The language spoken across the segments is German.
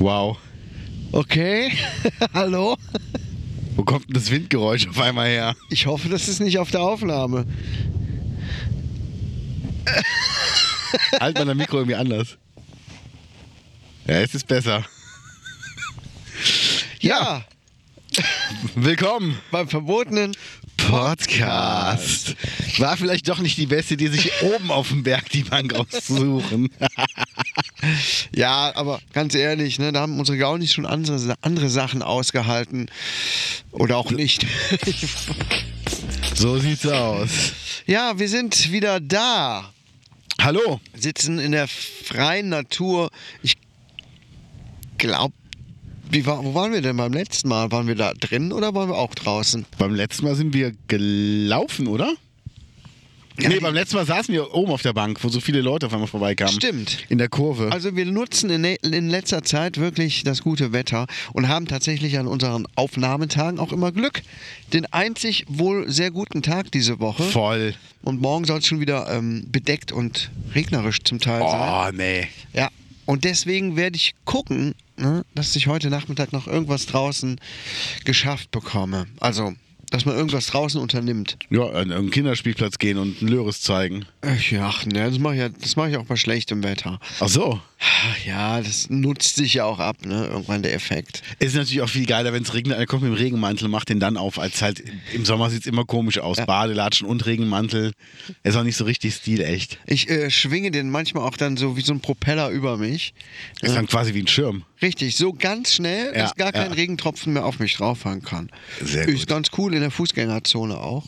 Wow. Okay, hallo. Wo kommt denn das Windgeräusch auf einmal her? Ich hoffe, das ist nicht auf der Aufnahme. Halt mal dein Mikro irgendwie anders. Ja, es ist besser. Ja, Willkommen beim verbotenen. Podcast. War vielleicht doch nicht die beste Idee, sich oben auf dem Berg die Bank auszusuchen. Ja, aber ganz ehrlich, ne, da haben unsere Gaunis schon andere, andere Sachen ausgehalten. Oder auch nicht. So sieht's aus. ja, wir sind wieder da. Hallo. Sitzen in der freien Natur. Ich glaube, wie war, wo waren wir denn beim letzten Mal? Waren wir da drin oder waren wir auch draußen? Beim letzten Mal sind wir gelaufen, oder? Nee, beim letzten Mal saßen wir oben auf der Bank, wo so viele Leute auf einmal vorbeikamen. Stimmt. In der Kurve. Also wir nutzen in, in letzter Zeit wirklich das gute Wetter und haben tatsächlich an unseren Aufnahmetagen auch immer Glück. Den einzig wohl sehr guten Tag diese Woche. Voll. Und morgen soll es schon wieder ähm, bedeckt und regnerisch zum Teil sein. Oh, nee. Ja. Und deswegen werde ich gucken, ne, dass ich heute Nachmittag noch irgendwas draußen geschafft bekomme. Also, dass man irgendwas draußen unternimmt. Ja, an einen Kinderspielplatz gehen und einen Löris zeigen. Ach ja, ne, das mache ich, ja, das mach ich auch bei schlechtem Wetter. Ach so. Ach Ja, das nutzt sich ja auch ab, ne? Irgendwann der Effekt. Ist natürlich auch viel geiler, wenn es regnet. Er kommt mit dem Regenmantel, macht den dann auf, als halt im Sommer sieht es immer komisch aus. Ja. Badelatschen und Regenmantel. Ist auch nicht so richtig stilecht. Ich äh, schwinge den manchmal auch dann so wie so ein Propeller über mich. Ist dann quasi wie ein Schirm. Richtig, so ganz schnell, Ja, dass gar kein ja. Regentropfen mehr auf mich drauffangen kann. Sehr Ist gut. ganz cool in der Fußgängerzone auch.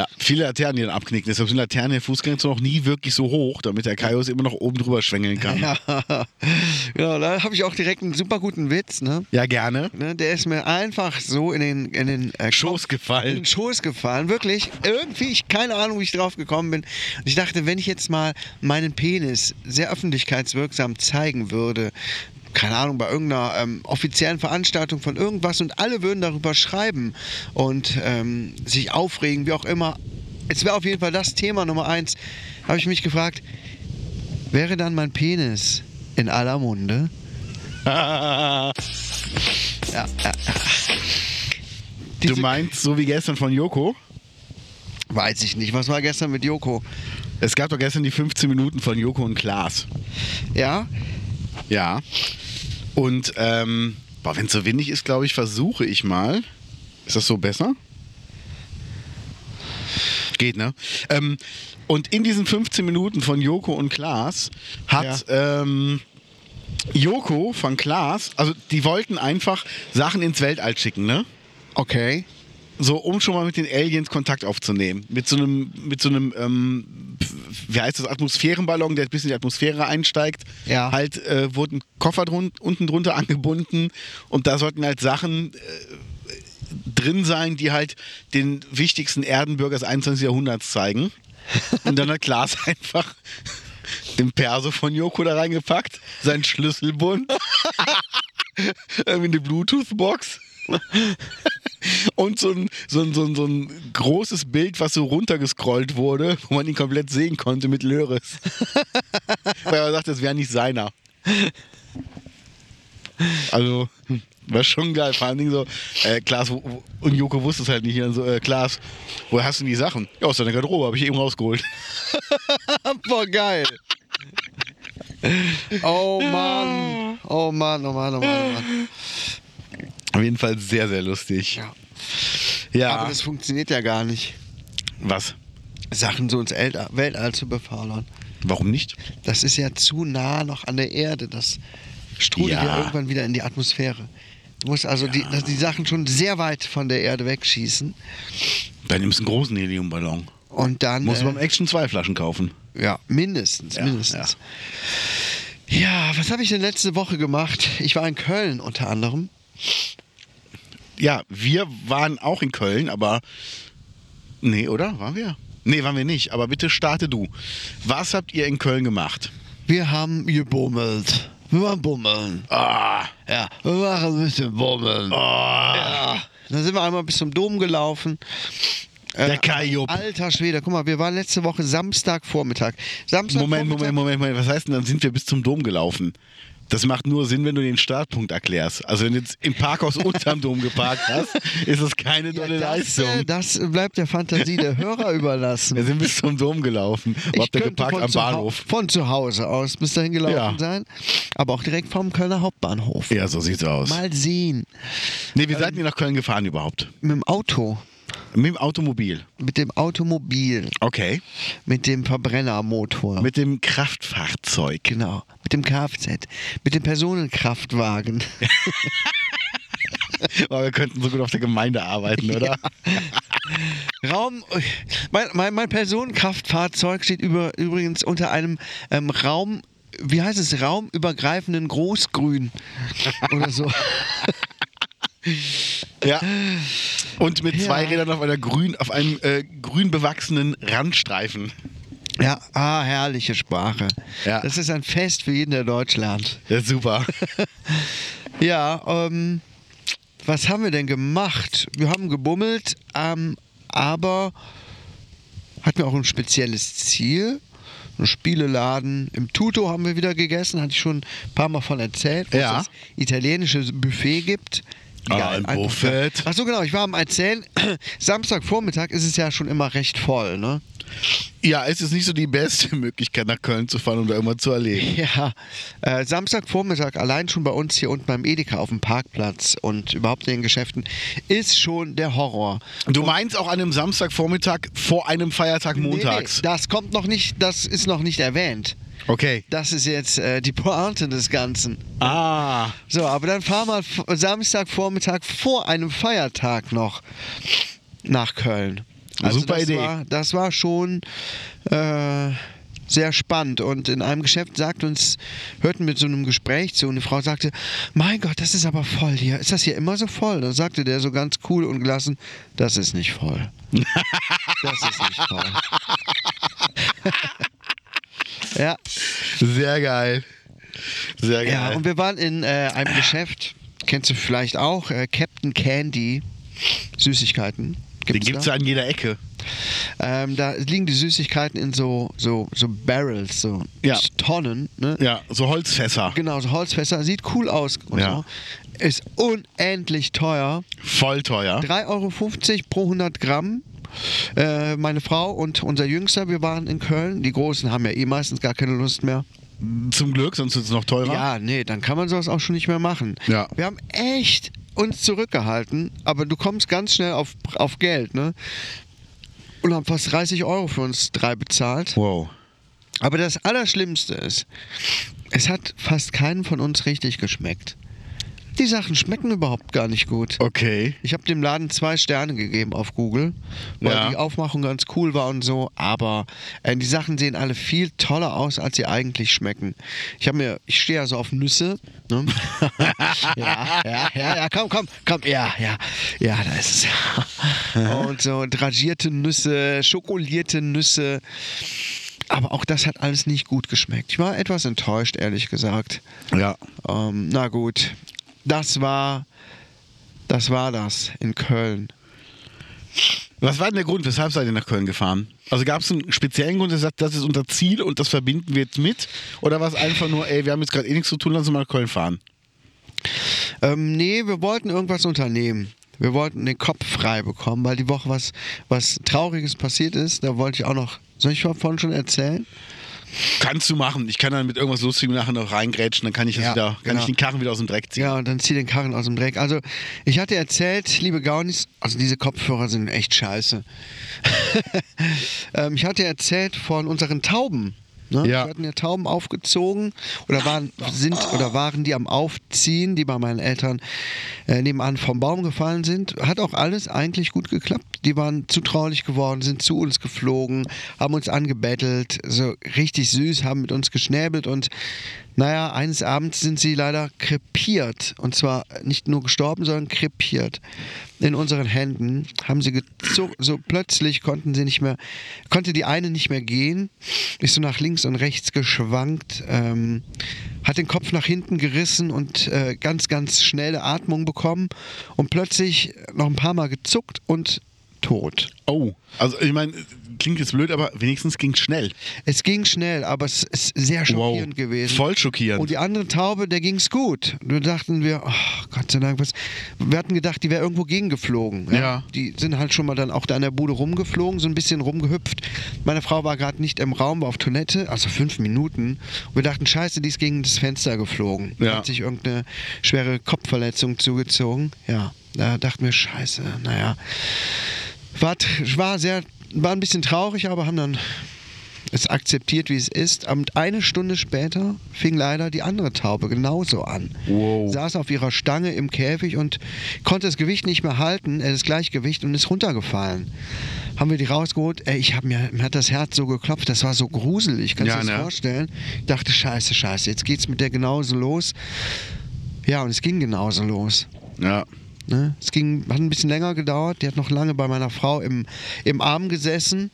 Ja, viele Laternen, die dann abknicken. Deshalb sind Laternen der Fußgängerzone noch nie wirklich so hoch, damit der Kaios immer noch oben drüber schwängeln kann. Ja, ja da habe ich auch direkt einen super guten Witz. Ne? Ja, gerne. Ne, der ist mir einfach so in den, in den äh, Schoß in gefallen. den Schoß gefallen. Wirklich. Irgendwie, ich keine Ahnung, wie ich drauf gekommen bin. Und ich dachte, wenn ich jetzt mal meinen Penis sehr öffentlichkeitswirksam zeigen würde, keine Ahnung, bei irgendeiner ähm, offiziellen Veranstaltung von irgendwas und alle würden darüber schreiben und ähm, sich aufregen, wie auch immer. Es wäre auf jeden Fall das Thema Nummer eins. Habe ich mich gefragt, wäre dann mein Penis in aller Munde? Ja, ja, ja. Du meinst, so wie gestern von Joko? Weiß ich nicht. Was war gestern mit Joko? Es gab doch gestern die 15 Minuten von Joko und Klaas. Ja? Ja. Und ähm, wenn es so windig ist, glaube ich, versuche ich mal. Ist das so besser? Geht, ne? Ähm, und in diesen 15 Minuten von Joko und Klaas hat ähm, Joko von Klaas, also die wollten einfach Sachen ins Weltall schicken, ne? Okay. So, um schon mal mit den Aliens Kontakt aufzunehmen. Mit so einem, mit so einem, ähm, wie heißt das, Atmosphärenballon, der bis in die Atmosphäre einsteigt. Ja. Halt äh, wurde ein Koffer drun unten drunter angebunden und da sollten halt Sachen äh, drin sein, die halt den wichtigsten Erdenbürger des 21. Jahrhunderts zeigen. Und dann hat Klaas einfach den Perso von Joko da reingepackt, seinen Schlüsselbund, irgendwie eine Bluetooth-Box und so ein, so, ein, so, ein, so ein großes Bild, was so runtergescrollt wurde, wo man ihn komplett sehen konnte mit Löris. Weil er sagt, das wäre nicht seiner. Also, war schon geil. Vor allen Dingen so, äh, Klaas, wo, und Joko wusste es halt nicht. Und so, äh, Klaas, woher hast du denn die Sachen? Ja, aus deiner Garderobe, habe ich eben rausgeholt. Boah, geil. Oh Mann. Oh Mann, oh Mann, oh Mann, oh Mann. Auf jeden Fall sehr, sehr lustig. Ja. Ja. Aber das funktioniert ja gar nicht, Was? Sachen so ins El- Weltall zu befördern. Warum nicht? Das ist ja zu nah noch an der Erde. Das strudelt ja, Ja. irgendwann wieder in die Atmosphäre. Du musst also die, dass die Sachen schon sehr weit von der Erde wegschießen. Dann nimmst du einen großen Heliumballon. Und dann. Musst du beim äh, Action zwei Flaschen kaufen. ja, mindestens, Ja, mindestens. Ja, was habe ich denn letzte Woche gemacht? Ich war in Köln unter anderem. Ja, wir waren auch in Köln, aber. Nee, oder? Waren wir? Nee, waren wir nicht. Aber bitte starte du. Was habt ihr in Köln gemacht? Wir haben gebummelt. Wir waren bummeln. Ah, Ja, wir waren ein bisschen bummeln. ah, Ja. Dann sind wir einmal bis zum Dom gelaufen. Äh, der Kajop. Alter Schwede, guck mal, wir waren letzte Woche Samstagvormittag. Samstag Moment, Moment, Moment, Moment. Was heißt denn, dann sind wir bis zum Dom gelaufen? Das macht nur Sinn, wenn du den Startpunkt erklärst. Also wenn du jetzt im Parkhaus unterm Dom geparkt hast, ist das keine tolle das, Leistung. das bleibt der Fantasie der Hörer überlassen. Wir sind bis zum Dom gelaufen. Wo habt ihr geparkt? von Am Bahnhof. Von zu Hause aus bis dahin gelaufen Ja. sein. Aber auch direkt vom Kölner Hauptbahnhof. Ja, so sieht's aus. Mal sehen. Nee, wie seid ihr nach Köln gefahren überhaupt? Mit dem Auto. Mit dem Automobil. Mit dem Automobil. Okay. Mit dem Verbrennermotor. Mit dem Kraftfahrzeug. genau. Mit dem Kfz. Mit dem Personenkraftwagen. Aber wir könnten so gut auf der Gemeinde arbeiten, oder? Raum. Mein, mein, mein Personenkraftfahrzeug steht über, übrigens unter einem ähm, Raum. Wie heißt es? Raumübergreifenden Großgrün. Oder so. Ja. Und mit Ja. zwei Rädern auf einer grün, auf einem äh, grün bewachsenen Randstreifen. Ja, ah, herrliche Sprache. Ja. Das ist ein Fest für jeden, der Deutsch lernt. Ist super. Ja, ähm, was haben wir denn gemacht? Wir haben gebummelt, ähm, aber hatten wir auch ein spezielles Ziel. Ein Spieleladen im Tuto haben wir wieder gegessen, hatte ich schon ein paar Mal von erzählt, wo Ja. es das italienische Buffet gibt. Ah, Geil, ein einfach Buffet. geil. Ach so, genau, ich war am Erzählen. Samstagvormittag ist es ja schon immer recht voll, ne? Ja, es ist nicht so die beste Möglichkeit, nach Köln zu fahren, um da immer zu erleben. Ja, äh, Samstagvormittag allein schon bei uns hier unten beim Edeka auf dem Parkplatz und überhaupt in den Geschäften ist schon der Horror. Du meinst auch an einem Samstagvormittag vor einem Feiertag montags? Nee, nee, das kommt noch nicht, das ist noch nicht erwähnt. Okay. Das ist jetzt äh, die Pointe des Ganzen. Ah. So, aber dann fahr mal Samstagvormittag vor einem Feiertag noch nach Köln. Also Super das Idee. War, das war schon äh, sehr spannend. Und in einem Geschäft sagt uns, hörten wir so einem Gespräch zu und eine Frau sagte, mein Gott, das ist aber voll hier. Ist das hier immer so voll? Dann sagte der so ganz cool und gelassen, das ist nicht voll. Das ist nicht voll. ja. Sehr geil. Sehr geil. Ja, und wir waren in äh, einem Geschäft, kennst du vielleicht auch, äh, Captain Candy, Süßigkeiten. Den Gibt's gibt es an jeder Ecke. Ähm, da liegen die Süßigkeiten in so, so, so Barrels, so Ja. Tonnen. Ne? Ja, so Holzfässer. Genau, so Holzfässer. Sieht cool aus. Ja. so. Ist unendlich teuer. Voll teuer. 3,50 Euro pro 100 Gramm. Äh, meine Frau und unser Jüngster, wir waren in Köln. Die Großen haben ja eh meistens gar keine Lust mehr. Zum Glück, sonst wird es noch teurer. Ja, nee, dann kann man sowas auch schon nicht mehr machen. Ja. Wir haben echt uns zurückgehalten, aber du kommst ganz schnell auf, auf Geld, ne? Und haben fast 30 Euro für uns drei bezahlt. Wow. Aber das Allerschlimmste ist, es hat fast keinen von uns richtig geschmeckt. Die Sachen schmecken überhaupt gar nicht gut. Okay. Ich habe dem Laden zwei Sterne gegeben auf Google, weil Ja. die Aufmachung ganz cool war und so. Aber äh, die Sachen sehen alle viel toller aus, als sie eigentlich schmecken. Ich habe mir, ich stehe ja so auf Nüsse. Ne? ja, ja, ja, ja, komm, komm, komm, ja, ja, ja, da ist es. und so dragierte Nüsse, schokolierte Nüsse. Aber auch das hat alles nicht gut geschmeckt. Ich war etwas enttäuscht, ehrlich gesagt. Ja. Ähm, na gut, das war, das war das in Köln. Was war denn der Grund, weshalb seid ihr nach Köln gefahren? Also gab es einen speziellen Grund, der sagt, das ist unser Ziel und das verbinden wir jetzt mit? Oder war es einfach nur, ey, wir haben jetzt gerade eh nichts zu tun, lass uns mal nach Köln fahren? Ähm, nee, wir wollten irgendwas unternehmen. Wir wollten den Kopf frei bekommen, weil die Woche was, was Trauriges passiert ist. Da wollte ich auch noch. Soll ich vorhin schon erzählen? Kannst du machen. Ich kann dann mit irgendwas Lustigem nachher noch reingrätschen, dann kann ich, das Ja, wieder, kann genau. ich den Karren wieder aus dem Dreck ziehen. Ja, und dann zieh den Karren aus dem Dreck. Also, ich hatte erzählt, liebe Gaunis, also diese Kopfhörer sind echt scheiße. ähm, ich hatte erzählt von unseren Tauben. Ne? Ja. Wir hatten ja Tauben aufgezogen oder waren, sind oder waren die am Aufziehen, die bei meinen Eltern äh, nebenan vom Baum gefallen sind. Hat auch alles eigentlich gut geklappt. Die waren zutraulich geworden, sind zu uns geflogen, haben uns angebettelt, so richtig süß, haben mit uns geschnäbelt und naja, eines Abends sind sie leider krepiert. Und zwar nicht nur gestorben, sondern krepiert. In unseren Händen haben sie gezuckt, so plötzlich konnten sie nicht mehr, konnte die eine nicht mehr gehen, ist so nach links und rechts geschwankt, ähm, hat den Kopf nach hinten gerissen und äh, ganz, ganz schnelle Atmung bekommen und plötzlich noch ein paar Mal gezuckt und tot. Oh, also ich meine, klingt jetzt blöd, aber wenigstens ging es schnell. Es ging schnell, aber es ist sehr schockierend gewesen. Voll schockierend. Und die andere Taube, der ging's gut. Da dachten wir, oh, Gott sei Dank, was. Wir hatten gedacht, die wäre irgendwo gegengeflogen. Ja. Die sind halt schon mal dann auch da in der Bude rumgeflogen, so ein bisschen rumgehüpft. Meine Frau war gerade nicht im Raum, war auf Toilette, also fünf Minuten. Und wir dachten, scheiße, die ist gegen das Fenster geflogen. Ja. Hat sich irgendeine schwere Kopfverletzung zugezogen. Ja, da dachten wir, scheiße, naja. War, war sehr, war ein bisschen traurig, aber haben dann es akzeptiert, wie es ist. Und eine Stunde später fing leider die andere Taube genauso an. Wow. Saß auf ihrer Stange im Käfig und konnte das Gewicht nicht mehr halten, äh, das Gleichgewicht, und ist runtergefallen. Haben wir die rausgeholt? Ey, ich hab mir, mir hat das Herz so geklopft, das war so gruselig, kannst du Ja, dir das ne? vorstellen? Ich dachte, scheiße, scheiße, jetzt geht's mit der genauso los. Ja, und es ging genauso los. Ja. Ne? Es ging, hat ein bisschen länger gedauert. Die hat noch lange bei meiner Frau im, im Arm gesessen.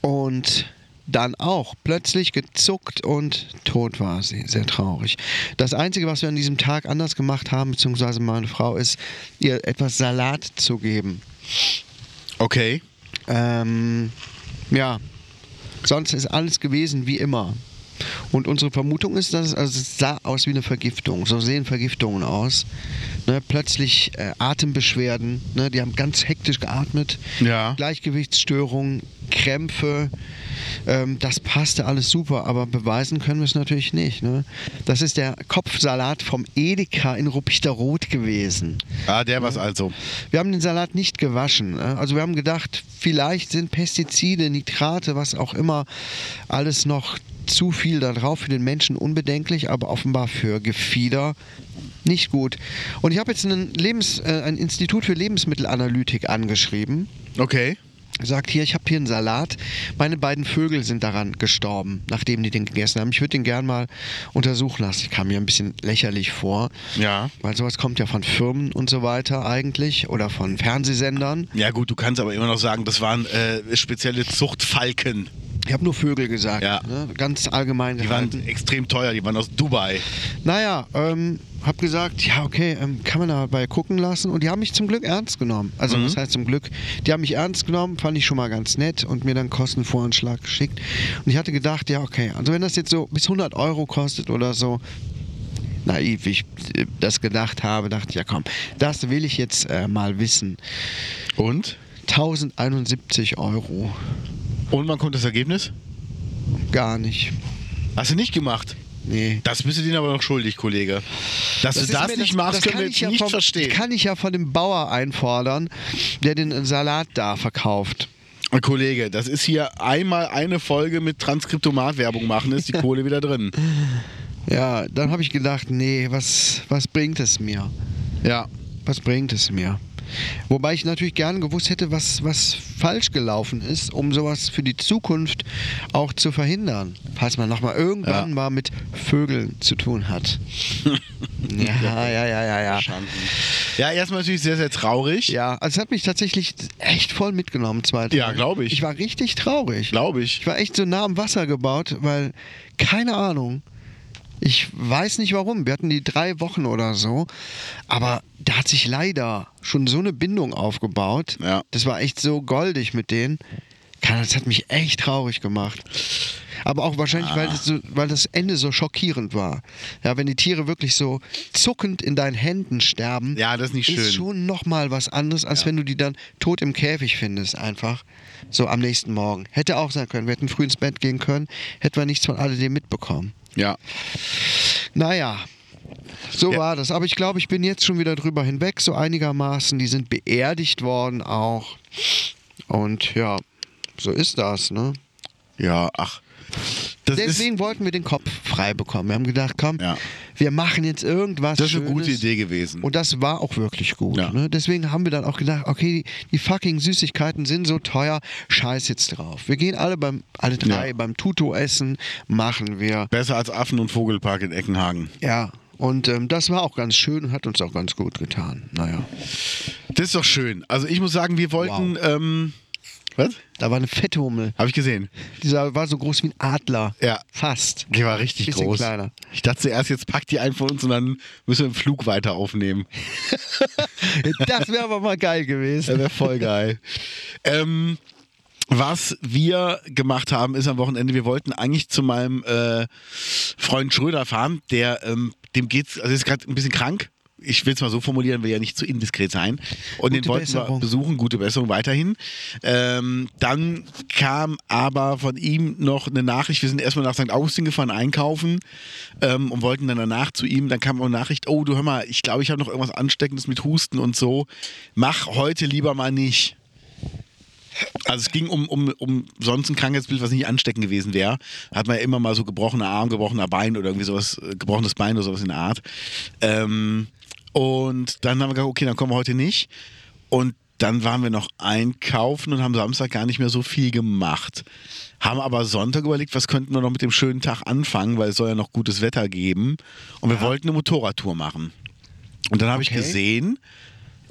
Und dann auch plötzlich gezuckt und tot war sie. Sehr traurig. Das Einzige, was wir an diesem Tag anders gemacht haben, beziehungsweise meine Frau, ist, ihr etwas Salat zu geben. Okay. Ähm, ja, sonst ist alles gewesen wie immer. Und unsere Vermutung ist, dass es, also es sah aus wie eine Vergiftung. So sehen Vergiftungen aus. Ne, plötzlich äh, Atembeschwerden. Ne, die haben ganz hektisch geatmet. Ja. Gleichgewichtsstörungen, Krämpfe. Ähm, das passte alles super, aber beweisen können wir es natürlich nicht. Ne? Das ist der Kopfsalat vom Edeka in Ruppichterrot gewesen. Ah, der war's also. Wir haben den Salat nicht gewaschen. ne? Also wir haben gedacht, vielleicht sind Pestizide, Nitrate, was auch immer, alles noch zu viel da drauf für den Menschen unbedenklich, aber offenbar für Gefieder nicht gut. Und ich habe jetzt einen Lebens, äh, ein Institut für Lebensmittelanalytik angeschrieben. Okay. Sagt hier, ich habe hier einen Salat. Meine beiden Vögel sind daran gestorben, nachdem die den gegessen haben. Ich würde den gern mal untersuchen lassen. Ich kam mir ein bisschen lächerlich vor. Ja. Weil sowas kommt ja von Firmen und so weiter eigentlich oder von Fernsehsendern. Ja gut, du kannst aber immer noch sagen, das waren äh, spezielle Zuchtfalken. Ich habe nur Vögel gesagt, Ja. ne? ganz allgemein Die waren gehalten. extrem teuer, die waren aus Dubai. Naja, ähm, habe gesagt, ja okay, ähm, kann man dabei gucken lassen und die haben mich zum Glück ernst genommen. Also Mhm. was heißt zum Glück? Die haben mich ernst genommen, fand ich schon mal ganz nett und mir dann Kostenvoranschlag geschickt. Und ich hatte gedacht, ja okay, also wenn das jetzt so bis 100 Euro kostet oder so, naiv, wie ich äh, das gedacht habe, dachte ich, ja komm, das will ich jetzt äh, mal wissen. Und? 1071 Euro, Und wann kommt das Ergebnis? gar nicht. Hast du nicht gemacht? Nee. Das bist du denen aber noch schuldig, Kollege. Dass Das du das nicht das- machst, das können kann wir ich jetzt ja nicht vom, verstehen. Kann ich ja von dem Bauer einfordern, der den Salat da verkauft. Kollege, das ist hier einmal eine Folge mit Transkriptomat-Werbung machen, ist die Kohle wieder drin. Ja, dann habe ich gedacht, nee, was, was bringt es mir? Ja. Was bringt es mir? Wobei ich natürlich gerne gewusst hätte, was, was falsch gelaufen ist, um sowas für die Zukunft auch zu verhindern. Falls man nochmal irgendwann Ja. mal mit Vögeln zu tun hat. ja, ja, ja, ja, ja. Ja, erstmal natürlich sehr, sehr traurig. Ja, also es hat mich tatsächlich echt voll mitgenommen, zwei Tage. Ja, glaube ich. Ich war richtig traurig. Glaube ich. Ich war echt so nah am Wasser gebaut, weil, keine Ahnung, ich weiß nicht warum. Wir hatten die drei Wochen oder so, aber da hat sich leider schon so eine Bindung aufgebaut. Ja. Das war echt so goldig mit denen. Das hat mich echt traurig gemacht. Aber auch wahrscheinlich, weil, das so, weil das Ende so schockierend war. Ja, wenn die Tiere wirklich so zuckend in deinen Händen sterben, Ja, das ist nicht schön. ist schon nochmal was anderes, als wenn du die dann tot im Käfig findest, einfach. So am nächsten Morgen. Hätte auch sein können. Wir hätten früh ins Bett gehen können, hätten wir nichts von alledem mitbekommen. Ja. Naja, so Ja. war das. Aber ich glaube, ich bin jetzt schon wieder drüber hinweg, so einigermaßen. Die sind beerdigt worden auch. Und ja, so ist das, ne? Ja, ach. Das Deswegen wollten wir den Kopf frei bekommen. Wir haben gedacht, komm, Ja. wir machen jetzt irgendwas. das ist eine Schönes. gute Idee gewesen. Und das war auch wirklich gut. Ja. Ne? Deswegen haben wir dann auch gedacht, okay, die, die fucking Süßigkeiten sind so teuer, scheiß jetzt drauf. Wir gehen alle beim, alle drei Ja. beim Tuto essen, machen wir. Besser als Affen- und Vogelpark in Eckenhagen. Ja. Und ähm, das war auch ganz schön und hat uns auch ganz gut getan. Naja. Das ist doch schön. Also ich muss sagen, wir wollten. Ähm, was? Da war eine fette Hummel. Habe ich gesehen. Dieser war so groß wie ein Adler. Ja. Fast. Die war richtig Bisschen groß. kleiner. Ich dachte zuerst, jetzt packt die einen von uns und dann müssen wir im Flug weiter aufnehmen. Das wäre aber mal geil gewesen. Das wäre voll geil. ähm, was wir gemacht haben, ist am Wochenende, wir wollten eigentlich zu meinem äh, Freund Schröder fahren, der, ähm, dem geht's, also ist gerade ein bisschen krank. Ich will es mal so formulieren, will ja nicht zu indiskret sein. Und den Gute wollten wir Besserung. besuchen, gute Besserung weiterhin. Ähm, dann kam aber von ihm noch eine Nachricht, wir sind erstmal nach St. Augustin gefahren, einkaufen ähm, und wollten dann danach zu ihm. Dann kam auch eine Nachricht, oh du hör mal, ich glaube, ich habe noch irgendwas Ansteckendes mit Husten und so. Mach heute lieber mal nicht. Also es ging um, um, um sonst ein Krankheitsbild, was nicht ansteckend gewesen wäre. Hat man ja immer mal so gebrochener Arm, gebrochener Bein oder irgendwie sowas, äh, gebrochenes Bein oder sowas in der Art. Ähm, und dann haben wir gesagt, okay, dann kommen wir heute nicht. Und dann waren wir noch einkaufen und haben Samstag gar nicht mehr so viel gemacht. Haben aber Sonntag überlegt, was könnten wir noch mit dem schönen Tag anfangen, weil es soll ja noch gutes Wetter geben. Und wir wollten eine Motorradtour machen. Und dann habe ich Okay. gesehen,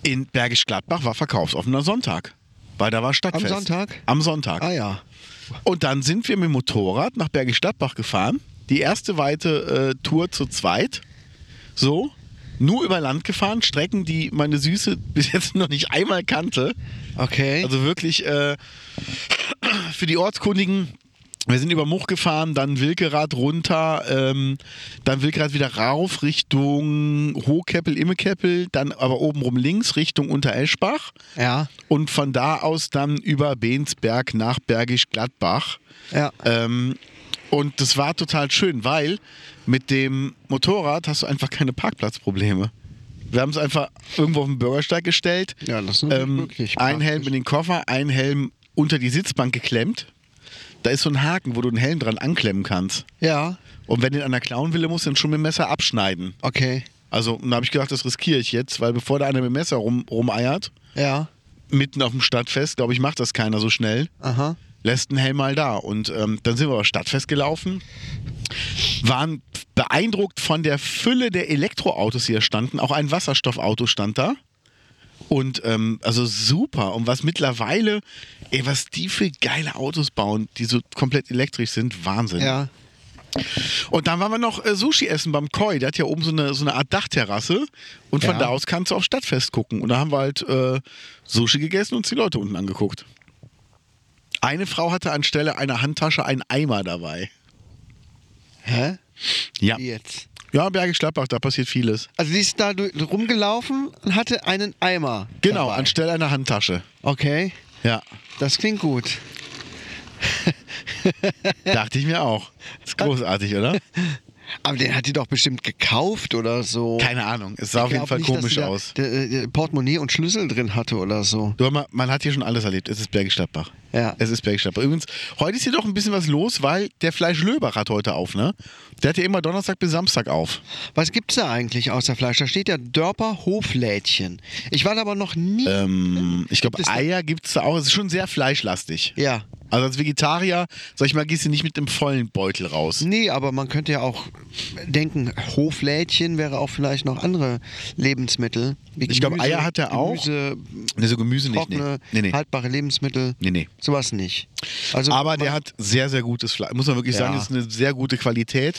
in Bergisch Gladbach war verkaufsoffener Sonntag. Weil da war Stadtfest. Am Sonntag? Am Sonntag. Ah ja. Und dann sind wir mit dem Motorrad nach Bergisch Gladbach gefahren. Die erste weite äh, Tour zu zweit. So. Nur über Land gefahren. Strecken, die meine Süße bis jetzt noch nicht einmal kannte. Okay. Also wirklich äh, für die Ortskundigen. Wir sind über Much gefahren, dann Wilkerad runter, ähm, dann Wilkerad wieder rauf Richtung Hohkeppel, Immekeppel, dann aber obenrum links Richtung Untereschbach ja. und von da aus dann über Bensberg nach Bergisch Gladbach. Ja. Ähm, und das war total schön, weil mit dem Motorrad hast du einfach keine Parkplatzprobleme. Wir haben es einfach irgendwo auf den Bürgersteig gestellt. Ja, das ist ähm, wirklich Ein. Helm in den Koffer, ein Helm unter die Sitzbank geklemmt. Da ist so ein Haken, wo du den Helm dran anklemmen kannst. Ja. Und wenn den einer klauen will, musst du den schon mit dem Messer abschneiden. Okay. Also, da habe ich gedacht, das riskiere ich jetzt, weil bevor da einer mit dem Messer rum, rumeiert, Ja. mitten auf dem Stadtfest, glaube ich, macht das keiner so schnell. Aha. Lässt einen Helm mal da. Und ähm, dann sind wir aber Stadtfest gelaufen, waren beeindruckt von der Fülle der Elektroautos, die hier standen. Auch ein Wasserstoffauto stand da. Und ähm, also super. Und was mittlerweile, ey, was die für geile Autos bauen, die so komplett elektrisch sind, Wahnsinn. Ja. Und dann waren wir noch äh, Sushi essen beim Koi. Der hat ja oben so eine, so eine Art Dachterrasse. Und von Ja. da aus kannst du auf Stadtfest gucken. Und da haben wir halt äh, Sushi gegessen und uns die Leute unten angeguckt. Eine Frau hatte anstelle einer Handtasche einen Eimer dabei. Hä? Ja. Jetzt? Ja, Bergisch Gladbach, da passiert vieles. Also die ist da rumgelaufen und hatte einen Eimer. Genau, dabei. anstelle einer Handtasche. Okay. Ja, Das klingt gut. dachte ich mir auch. Ist großartig, oder? Aber den hat die doch bestimmt gekauft oder so. Keine Ahnung. Es sah auf Ich jeden glaub Fall nicht, komisch aus. der, äh, Portemonnaie und Schlüssel drin hatte oder so. Du, mal, man hat hier schon alles erlebt. Es ist Bergisch Gladbach. Ja. Es ist Bergisch Gladbach. Übrigens, heute ist hier doch ein bisschen was los, weil der Fleisch-Löbach hat heute auf, ne? Der hat ja immer Donnerstag bis Samstag auf. Was gibt's da eigentlich außer Fleisch? Da steht ja Dörper Hoflädchen. Ich war da aber noch nie. Ähm, ich glaube, Eier gibt es da auch. Es ist schon sehr fleischlastig. ja. Also als Vegetarier, sag ich mal, gehst du nicht mit dem vollen Beutel raus. Nee, aber man könnte ja auch denken, Hoflädchen wäre auch vielleicht noch andere Lebensmittel. Wie Ich glaub, Gemüse, Eier hat er auch. Gemüse, Ne, so Gemüse nicht. Nee. trockene, Nee, nee. haltbare Lebensmittel. nee, nee. Sowas nicht. Also Aber der hat sehr, sehr gutes Fleisch. Muss man wirklich sagen, Ja. ist eine sehr gute Qualität.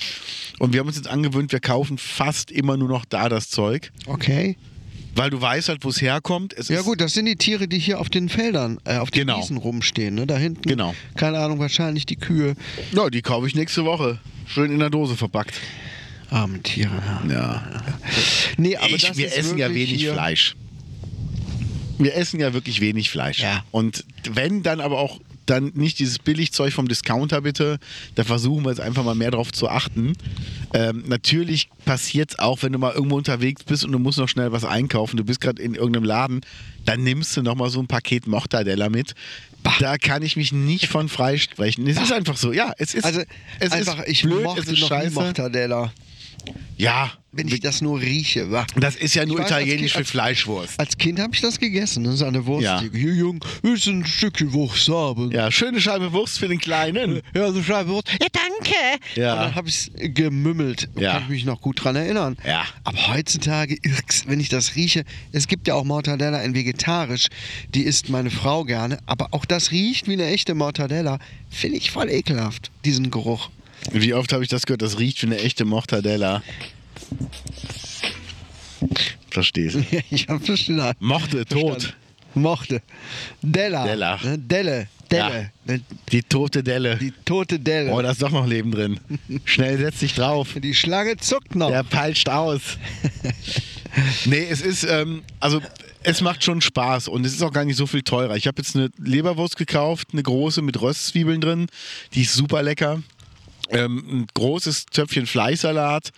Und wir haben uns jetzt angewöhnt, wir kaufen fast immer nur noch da das Zeug. Okay. Weil du weißt halt, wo es herkommt. Es Ja gut, das sind die Tiere, die hier auf den Feldern, äh, auf den Genau. Wiesen rumstehen. Ne? Da hinten, Genau. keine Ahnung, wahrscheinlich die Kühe. Ja, die kaufe ich nächste Woche. Schön in der Dose verpackt. Arme Tiere. Ja. Ja. Nee, aber ich, wir essen ja wenig hier, Fleisch. Wir essen ja wirklich wenig Fleisch. Ja. Und wenn dann aber auch dann nicht dieses Billigzeug vom Discounter bitte, da versuchen wir jetzt einfach mal mehr drauf zu achten. Ähm, natürlich passiert es auch, wenn du mal irgendwo unterwegs bist und du musst noch schnell was einkaufen, du bist gerade in irgendeinem Laden, dann nimmst du noch mal so ein Paket Mortadella mit. Da kann ich mich nicht von freisprechen. Es ist einfach so, ja, es ist Also es einfach, ist ich blöd, mochte es ist noch scheiße. Mortadella. Ja, Wenn ich das nur rieche. wa? das ist ja nur weiß, italienisch Kind- für Fleischwurst. Als Kind habe ich das gegessen. Das ist eine Wurst. Ja. Hier, Jung, willst du ein Stückchen Wurst haben? Ja, schöne Scheibe Wurst für den Kleinen. Ja, so Scheibe Wurst. Ja, danke. Ja. Und dann habe ich es gemümmelt. Ja. Kann ich mich noch gut dran erinnern. Ja. Aber heutzutage, wenn ich das rieche, es gibt ja auch Mortadella in vegetarisch. Die isst meine Frau gerne. Aber auch das riecht wie eine echte Mortadella. Finde ich voll ekelhaft, diesen Geruch. Wie oft habe ich das gehört? Das riecht wie eine echte Mortadella. Verstehst du? ich habe verstanden. Mochte tot. Mochte. Della. Della. Ne? Delle. Delle. Ne? Die tote Delle. Die tote Delle. Oh, da ist doch noch Leben drin. Schnell setz dich drauf. Die Schlange zuckt noch. Der peitscht aus. nee, es ist, ähm, also es macht schon Spaß und es ist auch gar nicht so viel teurer. Ich habe jetzt eine Leberwurst gekauft, eine große mit Röstzwiebeln drin. Die ist super lecker. Ähm, ein großes Töpfchen Fleischsalat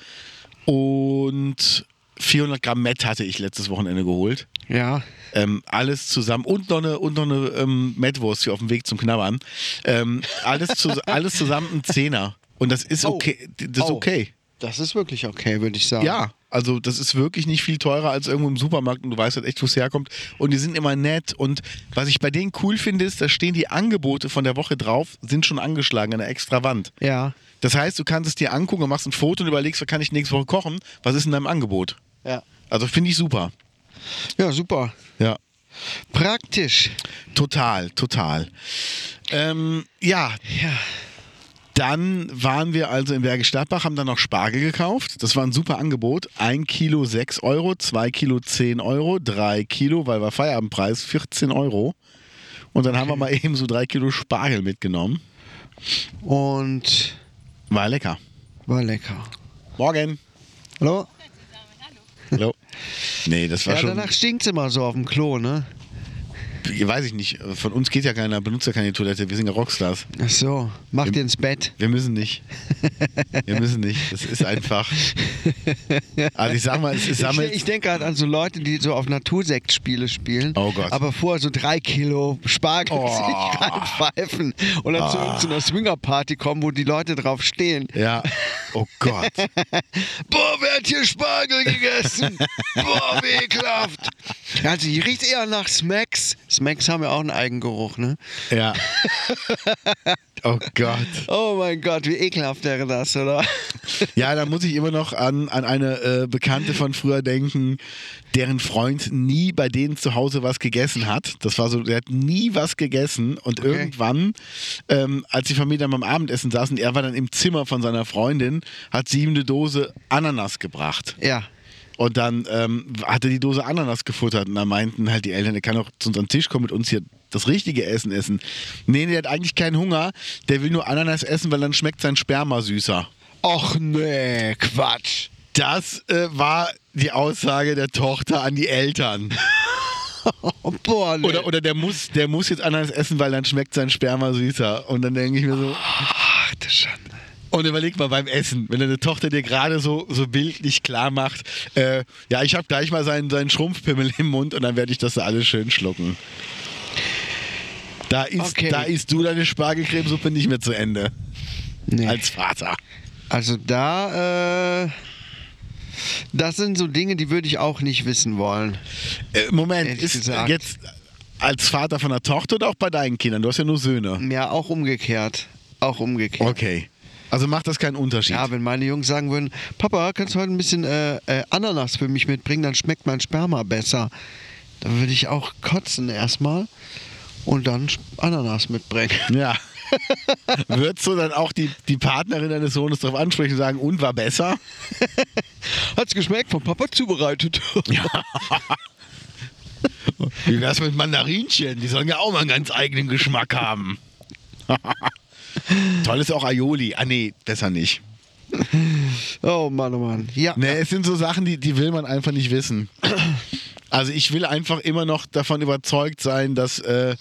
und 400 Gramm Mett hatte ich letztes Wochenende geholt. Ja. Ähm, alles zusammen und noch eine, und noch eine ähm, Mettwurst hier auf dem Weg zum Knabbern. Ähm, alles, zu, alles zusammen ein Zehner. Und das ist Oh. okay. Das ist Oh. okay. Das ist wirklich okay, würde ich sagen. Ja, also das ist wirklich nicht viel teurer als irgendwo im Supermarkt und du weißt halt echt, wo es herkommt. Und die sind immer nett. Und was ich bei denen cool finde, ist, da stehen die Angebote von der Woche drauf, sind schon angeschlagen an der extra Wand. Ja. Das heißt, du kannst es dir angucken, und machst ein Foto und überlegst, was kann ich nächste Woche kochen? Was ist in deinem Angebot? Ja. Also finde ich super. Ja, super. Ja. Praktisch. Total, total. Ähm, ja, Ja. dann waren wir also in Bergisch Gladbach, haben dann noch Spargel gekauft. Das war ein super Angebot. Ein Kilo 6 Euro, zwei Kilo 10 Euro, drei Kilo, weil war Feierabendpreis, 14 Euro. Und dann haben wir mal eben so drei Kilo Spargel mitgenommen. Und War lecker. war lecker. Morgen. Hallo? Hallo. Nee, das war Ja, schon. danach stinkt es immer so auf dem Klo, ne? Weiß ich nicht. Von uns geht ja keiner, benutzt ja keine Toilette. Wir sind ja Rockstars. Ach so, mach dir ins Bett. Wir müssen nicht. Wir müssen nicht. Das ist einfach. Also ich sag mal, es ist Ich, sammelt. ich denke gerade an so Leute, die so auf Natursektspiele spielen. Oh Gott. Aber vorher so drei Kilo Spargel Oh. sich reinpfeifen und dann zu irgendeiner Swingerparty kommen, wo die Leute drauf stehen. Ja. Oh Gott. Boah, wer hat hier Spargel gegessen? Boah, wie ekelhaft. Also hier riecht eher nach Smacks. Smacks haben ja auch einen Eigengeruch, ne? Ja. Oh Gott. Oh mein Gott, wie ekelhaft wäre das, oder? Ja, da muss ich immer noch an, an eine äh, Bekannte von früher denken, deren Freund nie bei denen zu Hause was gegessen hat. Das war so, der hat nie was gegessen und Okay. irgendwann, ähm, als die Familie dann beim Abendessen saßen, er war dann im Zimmer von seiner Freundin, hat sie ihm eine Dose Ananas gebracht. Ja. Und dann ähm, hat er die Dose Ananas gefuttert und da meinten halt die Eltern, er kann auch zu unserem Tisch kommen mit uns hier das richtige Essen essen. Nee, der hat eigentlich keinen Hunger, der will nur Ananas essen, weil dann schmeckt sein Sperma süßer. Och nee, Quatsch. Das äh, war die Aussage der Tochter an die Eltern. Oh, boah, nee. Oder, oder der, muss, der muss jetzt Ananas essen, weil dann schmeckt sein Sperma süßer. Und dann denke ich mir so, Ach, du Schande. und überleg mal beim Essen, wenn deine Tochter dir gerade so, so bildlich klar macht, äh, ja, ich habe gleich mal seinen, seinen Schrumpfpimmel im Mund und dann werde ich das alles schön schlucken. Da ist, Okay. da isst du deine Spargelcremesuppe nicht mehr zu Ende. Nee. Als Vater. Also da, äh, das sind so Dinge, die würde ich auch nicht wissen wollen. Äh, Moment, ist gesagt. jetzt als Vater von einer Tochter oder auch bei deinen Kindern? Du hast ja nur Söhne. Ja, auch umgekehrt. Auch umgekehrt. Okay. Also macht das keinen Unterschied. Ja, wenn meine Jungs sagen würden, Papa, kannst du heute ein bisschen äh, äh, Ananas für mich mitbringen, dann schmeckt mein Sperma besser. Dann würde ich auch kotzen erstmal und dann Ananas mitbringen. Ja. Würdest du dann auch die, die Partnerin deines Sohnes darauf ansprechen und sagen, und war besser? Hat's geschmeckt, von Papa zubereitet. Wie wär's mit Mandarinchen? Die sollen ja auch mal einen ganz eigenen Geschmack haben. Toll ist auch Aioli. Ah nee, besser nicht. Oh Mann, oh Mann. Ja. Nee, es sind so Sachen, die, die will man einfach nicht wissen. Also ich will einfach immer noch davon überzeugt sein, dass äh,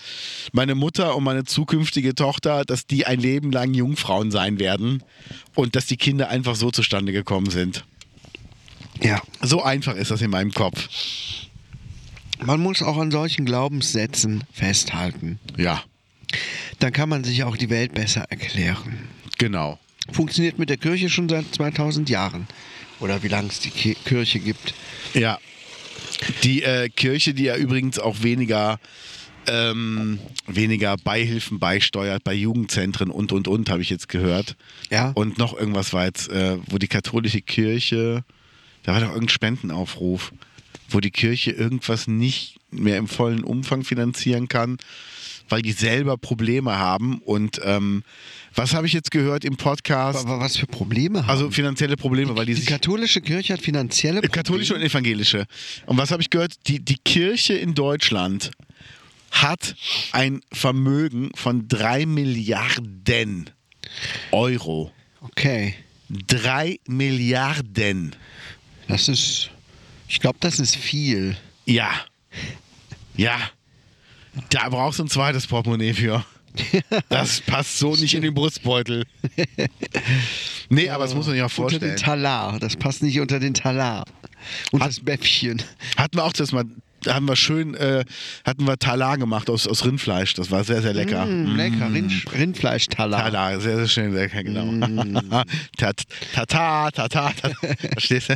meine Mutter und meine zukünftige Tochter, dass die ein Leben lang Jungfrauen sein werden und dass die Kinder einfach so zustande gekommen sind. ja. So einfach ist das in meinem Kopf. Man muss auch an solchen Glaubenssätzen festhalten. Ja, Dann kann man sich auch die Welt besser erklären. genau. Funktioniert mit der Kirche schon seit 2000 Jahren. Oder wie lange es die Ki Kirche gibt. Ja. Die äh, Kirche, die ja übrigens auch weniger, ähm, weniger Beihilfen beisteuert bei Jugendzentren und und und, habe ich jetzt gehört. Ja. Und noch irgendwas war jetzt, äh, wo die katholische Kirche, da war doch irgendein Spendenaufruf, wo die Kirche irgendwas nicht mehr im vollen Umfang finanzieren kann, weil die selber Probleme haben. Und ähm, was habe ich jetzt gehört im Podcast? Aber was für Probleme haben Also finanzielle Probleme, weil die, die katholische Kirche hat finanzielle Probleme. Katholische und evangelische. Und was habe ich gehört? Die, die Kirche in Deutschland hat ein Vermögen von 3 Milliarden Euro. Okay. 3 Milliarden. Das ist. Ich glaube, das ist viel. Ja. Ja. Da brauchst du ein zweites Portemonnaie für. Das passt so nicht in den Brustbeutel. Nee, aber das muss man sich auch Unter den vorstellen. Talar. Das passt nicht unter den Talar. Und Hat- das Bäffchen. Hatten wir auch das mal, haben wir schön, äh, hatten wir Talar gemacht aus, aus Rindfleisch. Das war sehr, sehr lecker. Mm, lecker. Rind, Rindfleisch-Talar. Talar, sehr, sehr schön lecker, genau. Tat- Tata, tata, tata. Verstehst du?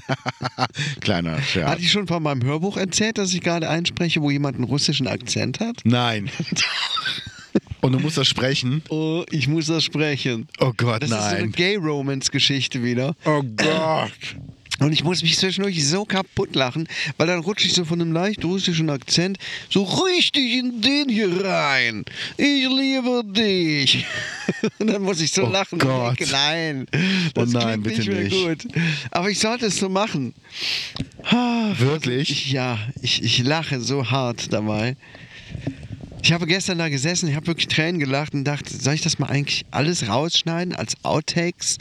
Kleiner Scherz. Hatte ich schon von meinem Hörbuch erzählt, das ich gerade einspreche, wo jemand einen russischen Akzent hat? Nein. Und du musst das sprechen. Oh, ich muss das sprechen. Oh Gott, Das ist so eine nein. Gay-Romance-Geschichte wieder. Oh Gott. Und ich muss mich zwischendurch so kaputt lachen, weil dann rutsche ich so von einem leicht russischen Akzent so richtig in den hier rein. Ich liebe dich. Und dann muss ich so Oh lachen. Gott. Und denke, nein, das Oh nein, klingt bitte nicht mehr nicht. gut. Aber ich sollte es so machen. Ah, Wirklich? Ich, ja, ich, ich lache so hart dabei. Ich habe gestern da gesessen, ich habe wirklich Tränen gelacht und dachte, soll ich das mal eigentlich alles rausschneiden als Outtakes?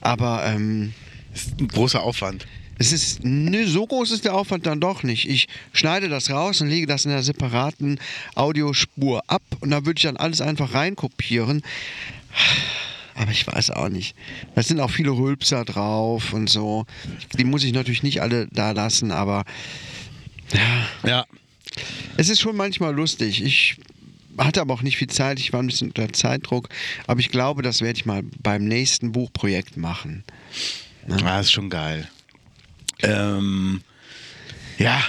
Aber ähm, ist ein großer Aufwand. es ist, nö, so groß ist der Aufwand dann doch nicht. Ich schneide das raus und lege das in einer separaten Audiospur ab und da würde ich dann alles einfach reinkopieren. Aber ich weiß auch nicht. Da sind auch viele Rülpser drauf und so. Die muss ich natürlich nicht alle da lassen, aber Ja. es ist schon manchmal lustig. Ich hatte aber auch nicht viel Zeit. Ich war ein bisschen unter Zeitdruck. Aber ich glaube, das werde ich mal beim nächsten Buchprojekt machen. Ah, ist schon geil. Ähm, ja.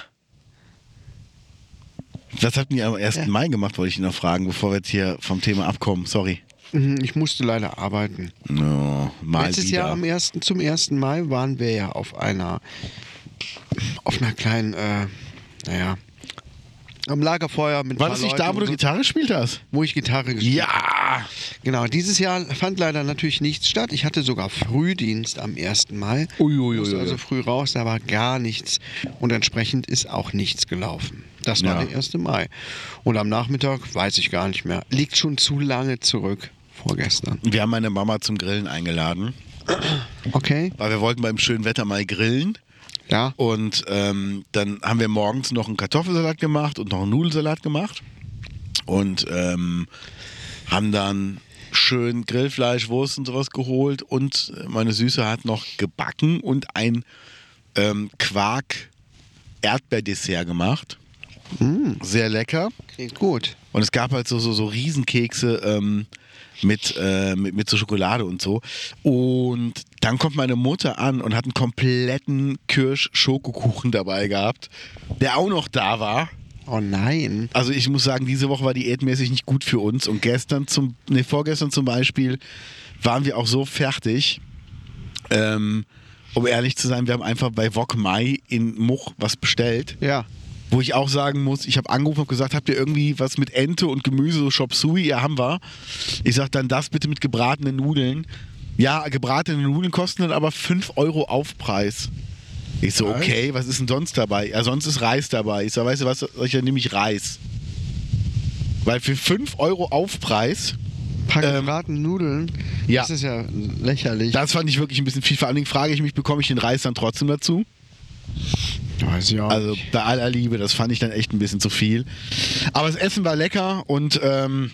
Was habt ihr am 1. Ja. Mai gemacht, wollte ich noch fragen, bevor wir jetzt hier vom Thema abkommen. Sorry. Mhm, Ich musste leider arbeiten. No, mal Letztes wieder. Jahr am 1., zum 1. Mai waren wir ja auf einer auf einer kleinen, äh, naja, am Lagerfeuer mit War das nicht da, wo du Gitarre gespielt hast? wo ich Gitarre gespielt Ja! Genau, dieses Jahr fand leider natürlich nichts statt. Ich hatte sogar Frühdienst am 1. Mai. Uiuiui. Musste also früh raus, da war gar nichts. Und entsprechend ist auch nichts gelaufen. Das war Ja. der 1. Mai. Und am Nachmittag weiß ich gar nicht mehr. Liegt schon zu lange zurück, vorgestern. Wir haben meine Mama zum Grillen eingeladen, Okay, weil wir wollten beim schönen Wetter mal grillen. Ja. Und ähm, dann haben wir morgens noch einen Kartoffelsalat gemacht und noch einen Nudelsalat gemacht. Und ähm, haben dann schön Grillfleisch, Wurst und sowas geholt. Und meine Süße hat noch gebacken und ein ähm, Quark-Erdbeerdessert gemacht. Sehr lecker. Klingt gut. Und es gab halt so, so, so Riesenkekse ähm, mit, äh, mit, mit so Schokolade und so. Und dann kommt meine Mutter an und hat einen kompletten Kirsch-Schokokuchen dabei gehabt, der auch noch da war. Oh nein. Also ich muss sagen, diese Woche war diätmäßig nicht gut für uns. Und gestern zum, nee, vorgestern zum Beispiel waren wir auch so fertig. Ähm, um ehrlich zu sein, wir haben einfach bei Wok Mai in Much was bestellt Ja. Wo ich auch sagen muss, ich habe angerufen und gesagt, habt ihr irgendwie was mit Ente und Gemüse, so Shop Sui? Ja, haben wir. Ich sag dann das bitte mit gebratenen Nudeln. Ja, gebratene Nudeln kosten dann aber 5 Euro Aufpreis. Ich so, okay, was ist denn sonst dabei? Ja, sonst ist Reis dabei. Ich so, weißt du was, ich nehme ich Reis. Weil für 5 Euro Aufpreis, Paar Ähm, gebratene Nudeln. ja. Das ist ja lächerlich. das fand ich wirklich ein bisschen viel. Vor allen Dingen frage ich mich, bekomme ich den Reis dann trotzdem dazu? Weiß ich auch Also bei aller Liebe, das fand ich dann echt ein bisschen zu viel. Aber das Essen war lecker und ähm,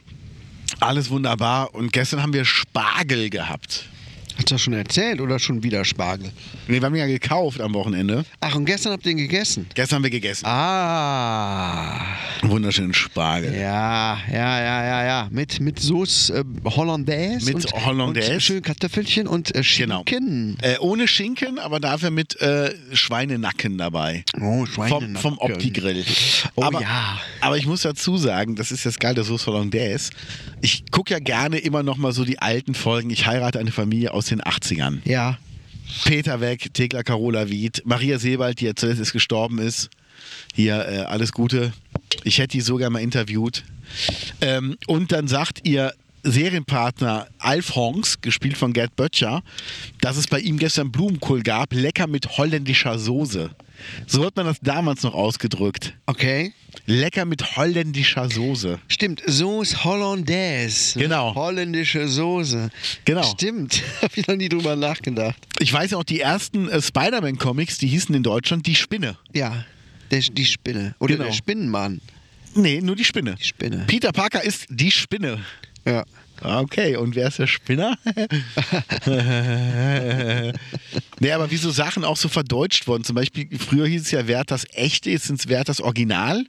alles wunderbar. Und gestern haben wir Spargel gehabt. Hast du das schon erzählt oder schon wieder Spargel? Nee, wir haben ihn ja gekauft am Wochenende. Ach, und gestern habt ihr ihn gegessen? Gestern haben wir gegessen. Ah. Wunderschönen Spargel. Ja, ja, ja, ja, ja. Mit, mit Sauce äh, Hollandaise. Mit und, Hollandaise. Und schön Kartoffelchen und äh, Genau. Schinken. Äh, ohne Schinken, aber dafür mit äh, Schweinenacken dabei. Oh, Vom, Schweinenacken. vom Opti-Grill. Oh aber, ja. aber ich muss dazu sagen, das ist jetzt geil, der Sauce Hollandaise. Ich gucke ja gerne immer noch mal so die alten Folgen. Ich heirate eine Familie aus den 80ern. Ja. Peter Weg, Thekla Carola Wied, Maria Sebald, die ja zuletzt ist gestorben ist. Hier, äh, alles Gute. Ich hätte die sogar mal interviewt. Ähm, und dann sagt ihr Serienpartner Alf Honks, gespielt von Gerd Böttcher, dass es bei ihm gestern Blumenkohl gab, lecker mit holländischer Soße. So hat man das damals noch ausgedrückt. Okay. Lecker mit holländischer Soße. Stimmt, Sauce Hollandaise. Genau. Holländische Soße. Genau. Stimmt. Hab ich noch nie drüber nachgedacht. Ich weiß ja auch, die ersten äh, Spider-Man-Comics, die hießen in Deutschland Die Spinne. Ja. Der, die Spinne. Oder Genau. der Spinnenmann. Nee, nur die Spinne. Die Spinne. Peter Parker ist die Spinne. Ja. Ah, Okay, und wer ist der Spinner? nee, aber wie so Sachen auch so verdeutscht wurden. Zum Beispiel, früher hieß es ja Wert das Echte, jetzt sind es Wert das Original.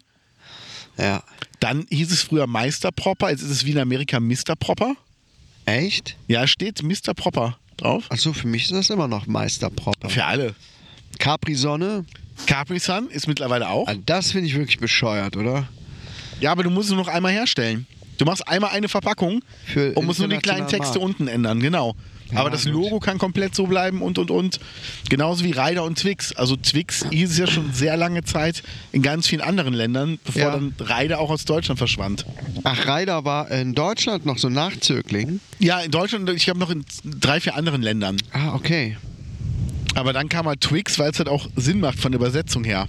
Ja. Dann hieß es früher Meister Propper, jetzt ist es wie in Amerika Mr. Propper. Echt? Ja, steht Mr. Propper drauf. Achso, für mich ist das immer noch Meisterpropper. Für alle. Capri-Sonne, Capri Sun ist mittlerweile auch. ah, das finde ich wirklich bescheuert, oder? Ja, aber du musst es nur noch einmal herstellen. Du machst einmal eine Verpackung Für und musst nur die kleinen internationalen Texte Markt. unten ändern, genau. Ja, aber das gut. Logo kann komplett so bleiben und und und. Genauso wie Ryder und Twix. Also Twix hieß es ja schon sehr lange Zeit in ganz vielen anderen Ländern, bevor Ja. dann Ryder auch aus Deutschland verschwand. Ach, Reider war in Deutschland noch so ein Nachzögling. Ja, in Deutschland, ich glaube noch in drei, vier anderen Ländern. Ah, okay. Aber dann kam halt Twix, weil es halt auch Sinn macht von der Übersetzung her.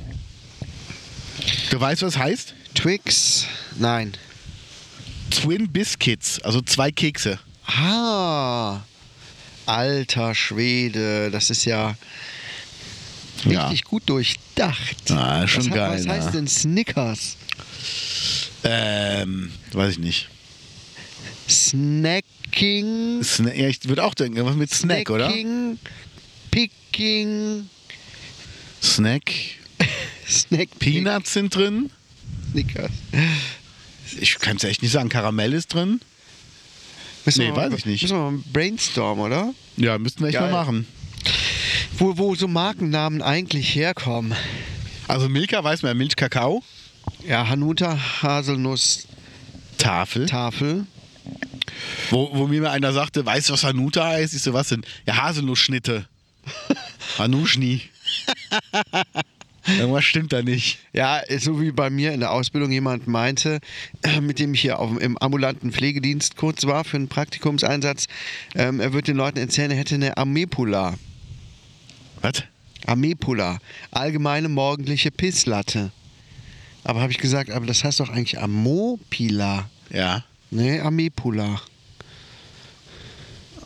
Du weißt, was es heißt? Twix, nein. Twin Biscuits, also zwei Kekse. Ah, alter Schwede, das ist ja Ja. richtig gut durchdacht. Ah, schon was, hat- geil, Was ja. heißt denn Snickers? Ähm, weiß ich nicht. Snacking. Sna ja, ich würde auch denken, irgendwas mit Snack, oder? Snacking, Picking, Snack. Snack. Peanuts sind drin. Snickers. Ich kann es echt nicht sagen. Karamell ist drin. Müssen Nee, wir mal- weiß ich nicht. Müssen wir mal brainstormen, oder? Ja, müssten wir echt Geil. mal machen. Wo, wo so Markennamen eigentlich herkommen. Also Milka weiß man, Milch, Kakao, Ja, Hanuta, Haselnuss, Tafel. Tafel. Wo, wo mir mal einer sagte, weißt du, was Hanuta heißt? Ich so, was denn? Ja, Haselnussschnitte. Hanuschni. Irgendwas stimmt da nicht. Ja, so wie bei mir in der Ausbildung jemand meinte, äh, mit dem ich hier auf, im ambulanten Pflegedienst kurz war für einen Praktikumseinsatz, ähm, er wird den Leuten erzählen, er hätte eine Amepula. Was? Amepula, allgemeine morgendliche Pisslatte. Aber habe ich gesagt, aber das heißt doch eigentlich Amopila. Ja. Nee, Amepula.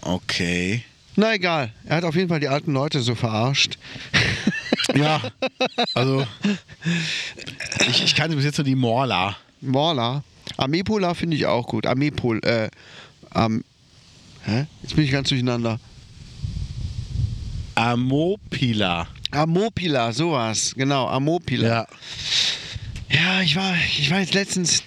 Okay. Na egal, er hat auf jeden Fall die alten Leute so verarscht. Ja. Also, ich, ich kannte bis jetzt nur die Morla. Morla. Amepula finde ich auch gut. Amepul, äh, am, hä? Jetzt bin ich ganz durcheinander. Amopila. Amopila, sowas, genau, Amopila. Ja. Ja, ich war, ich war jetzt letztens,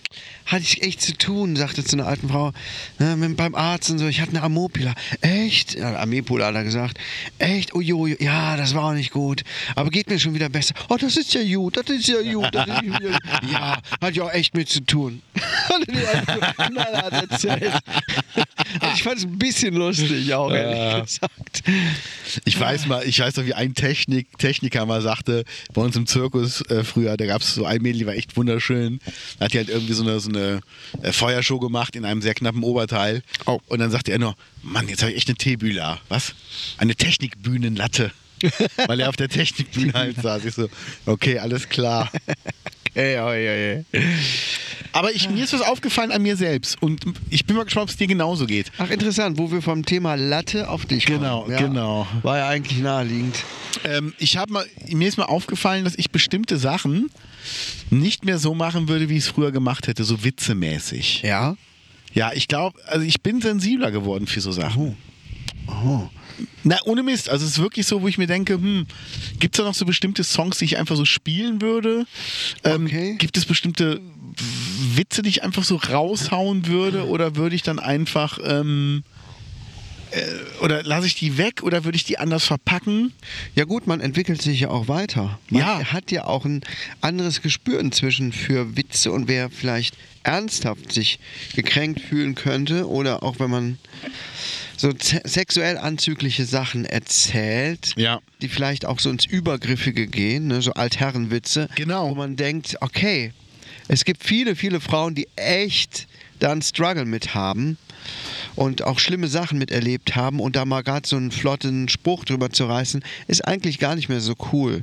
hatte ich echt zu tun, sagte zu einer alten Frau, ne, mit, beim Arzt und so, ich hatte eine Amopila. Echt? Ja, Amepula hat er gesagt. Echt? Oh, jo, jo, ja, das war auch nicht gut. Aber geht mir schon wieder besser. Oh, das ist ja gut, das ist ja gut. Das ist ja, ja, hatte ich auch echt mit zu tun. Knallhart erzählt. Also ich fand es ein bisschen lustig auch, ehrlich gesagt. Ich weiß mal, ich weiß noch, wie ein Technik, Techniker mal sagte, bei uns im Zirkus äh, früher, da gab es so ein Mädel, die war echt wunderschön. Da hat die halt irgendwie so eine, so eine äh, Feuershow gemacht in einem sehr knappen Oberteil. Oh. Und dann sagte er nur, Mann, jetzt habe ich echt eine Teebühler. Was? Eine Technikbühnenlatte. Weil er auf der Technikbühne halt saß. Ich so, okay, alles klar. Ey, oi, oi, oi. Aber ich, mir ist was aufgefallen an mir selbst. Und ich bin mal gespannt, ob es dir genauso geht. Ach, interessant, wo wir vom Thema Latte auf dich kommen. Genau, genau. War ja eigentlich naheliegend. Ähm, ich habe mal, mir ist mal aufgefallen, dass ich bestimmte Sachen nicht mehr so machen würde, wie ich es früher gemacht hätte, so witzemäßig. Ja? Ja, ich glaube, also ich bin sensibler geworden für so Sachen. Oh. Na, ohne Mist. Also es ist wirklich so, wo ich mir denke, hm, gibt es da noch so bestimmte Songs, die ich einfach so spielen würde? Ähm, Okay. Gibt es bestimmte Witze, die ich einfach so raushauen würde? Oder würde ich dann einfach, ähm, äh, oder lasse ich die weg oder würde ich die anders verpacken? Ja gut, man entwickelt sich ja auch weiter. Man Ja. hat ja auch ein anderes Gespür inzwischen für Witze und wer vielleicht ernsthaft sich gekränkt fühlen könnte oder auch wenn man so se- sexuell anzügliche Sachen erzählt, Ja. die vielleicht auch so ins Übergriffige gehen, ne, so Altherrenwitze, Genau. wo man denkt, okay, es gibt viele, viele Frauen, die echt da einen Struggle mit haben und auch schlimme Sachen miterlebt haben und da mal gerade so einen flotten Spruch drüber zu reißen, ist eigentlich gar nicht mehr so cool.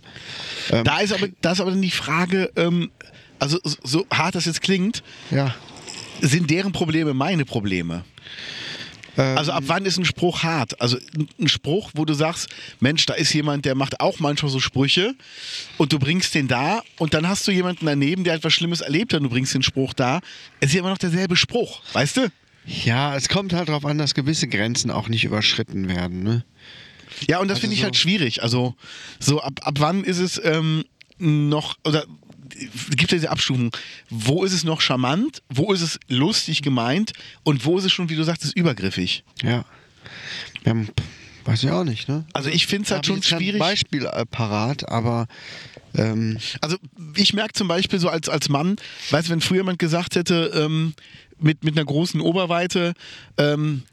Ähm, Da ist aber, da ist aber dann die Frage, ähm, also so- so hart das jetzt klingt, ja. sind deren Probleme meine Probleme? Ähm, Also ab wann ist ein Spruch hart? Also ein- ein Spruch, wo du sagst, Mensch, da ist jemand, der macht auch manchmal so Sprüche und du bringst den da und dann hast du jemanden daneben, der etwas Schlimmes erlebt hat und du bringst den Spruch da. Es ist ja immer noch derselbe Spruch, weißt du? Ja, es kommt halt darauf an, dass gewisse Grenzen auch nicht überschritten werden. Ne? Ja, und das Also finde ich so- halt schwierig. Also so ab, ab wann ist es ähm, noch, oder gibt es diese Abstufung, wo ist es noch charmant, wo ist es lustig gemeint und wo ist es schon, wie du sagtest, übergriffig? Ja. Wir haben, weiß ich auch nicht, ne? Also ich finde es halt schon schwierig. Beispiel äh, parat, aber ähm, Also ich merke zum Beispiel so als, als Mann, weißt du, wenn früher jemand gesagt hätte, ähm, mit, mit einer großen Oberweite, ähm,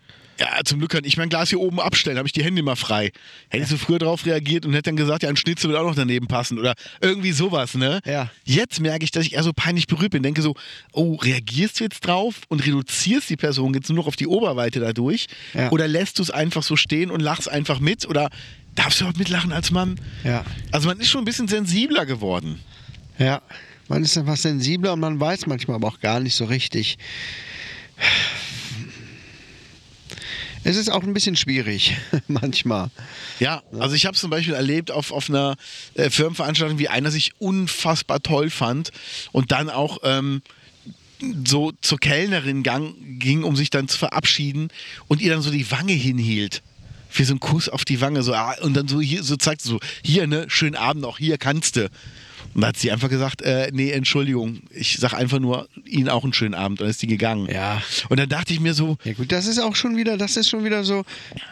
ja, zum Glück kann ich mein Glas hier oben abstellen, habe ich die Hände immer frei. Hätte ich so früher darauf reagiert und hätte dann gesagt, ja, ein Schnitzel wird auch noch daneben passen oder irgendwie sowas, ne? Ja. Jetzt merke ich, dass ich eher so peinlich berührt bin. Denke so, oh, reagierst du jetzt drauf und reduzierst die Person jetzt nur noch auf die Oberweite dadurch? Ja. Oder lässt du es einfach so stehen und lachst einfach mit? Oder darfst du überhaupt mitlachen als Mann? ja. Also man ist schon ein bisschen sensibler geworden. Ja, man ist einfach sensibler und man weiß manchmal aber auch gar nicht so richtig. Es ist auch ein bisschen schwierig, manchmal. Ja, also ich habe zum Beispiel erlebt auf, auf einer äh, Firmenveranstaltung, wie einer sich unfassbar toll fand und dann auch ähm, so zur Kellnerin gang, ging, um sich dann zu verabschieden und ihr dann so die Wange hinhielt. Für so einen Kuss auf die Wange, so, ah, und dann so hier, so zeigt sie so, hier, ne, schönen Abend noch, hier kannst du. Und da hat sie einfach gesagt, äh, nee, Entschuldigung, ich sag einfach nur Ihnen auch einen schönen Abend. Und dann ist die gegangen. Ja. Und dann dachte ich mir so, Ja gut, das ist auch schon wieder, das ist schon wieder so,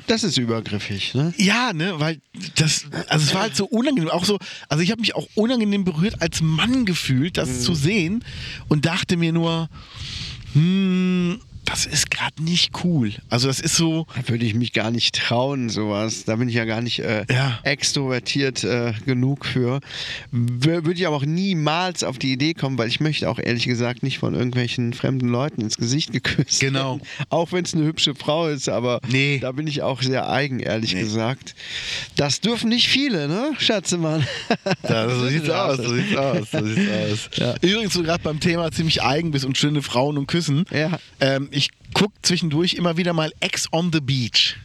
das ist übergriffig, ne? Ja, ne, weil das, also es war halt so unangenehm, auch so, also ich habe mich auch unangenehm berührt als Mann gefühlt, das zu sehen und dachte mir nur, hm, das ist gerade nicht cool. Also das ist so, Da würde ich mich gar nicht trauen, sowas. Da bin ich ja gar nicht äh, Ja. extrovertiert äh, genug für. Würde ich aber auch niemals auf die Idee kommen, weil ich möchte auch ehrlich gesagt nicht von irgendwelchen fremden Leuten ins Gesicht geküsst Genau. werden. Auch wenn es eine hübsche Frau ist, aber Nee. da bin ich auch sehr eigen, ehrlich Nee. gesagt. Das dürfen nicht viele, ne, Schatzemann? Ja, so sieht's aus, so sieht's aus, so sieht's aus. Ja. Übrigens, so gerade beim Thema ziemlich eigen bist und schöne Frauen und Küssen. Ja. Ähm, ich guck zwischendurch immer wieder mal Ex on the Beach.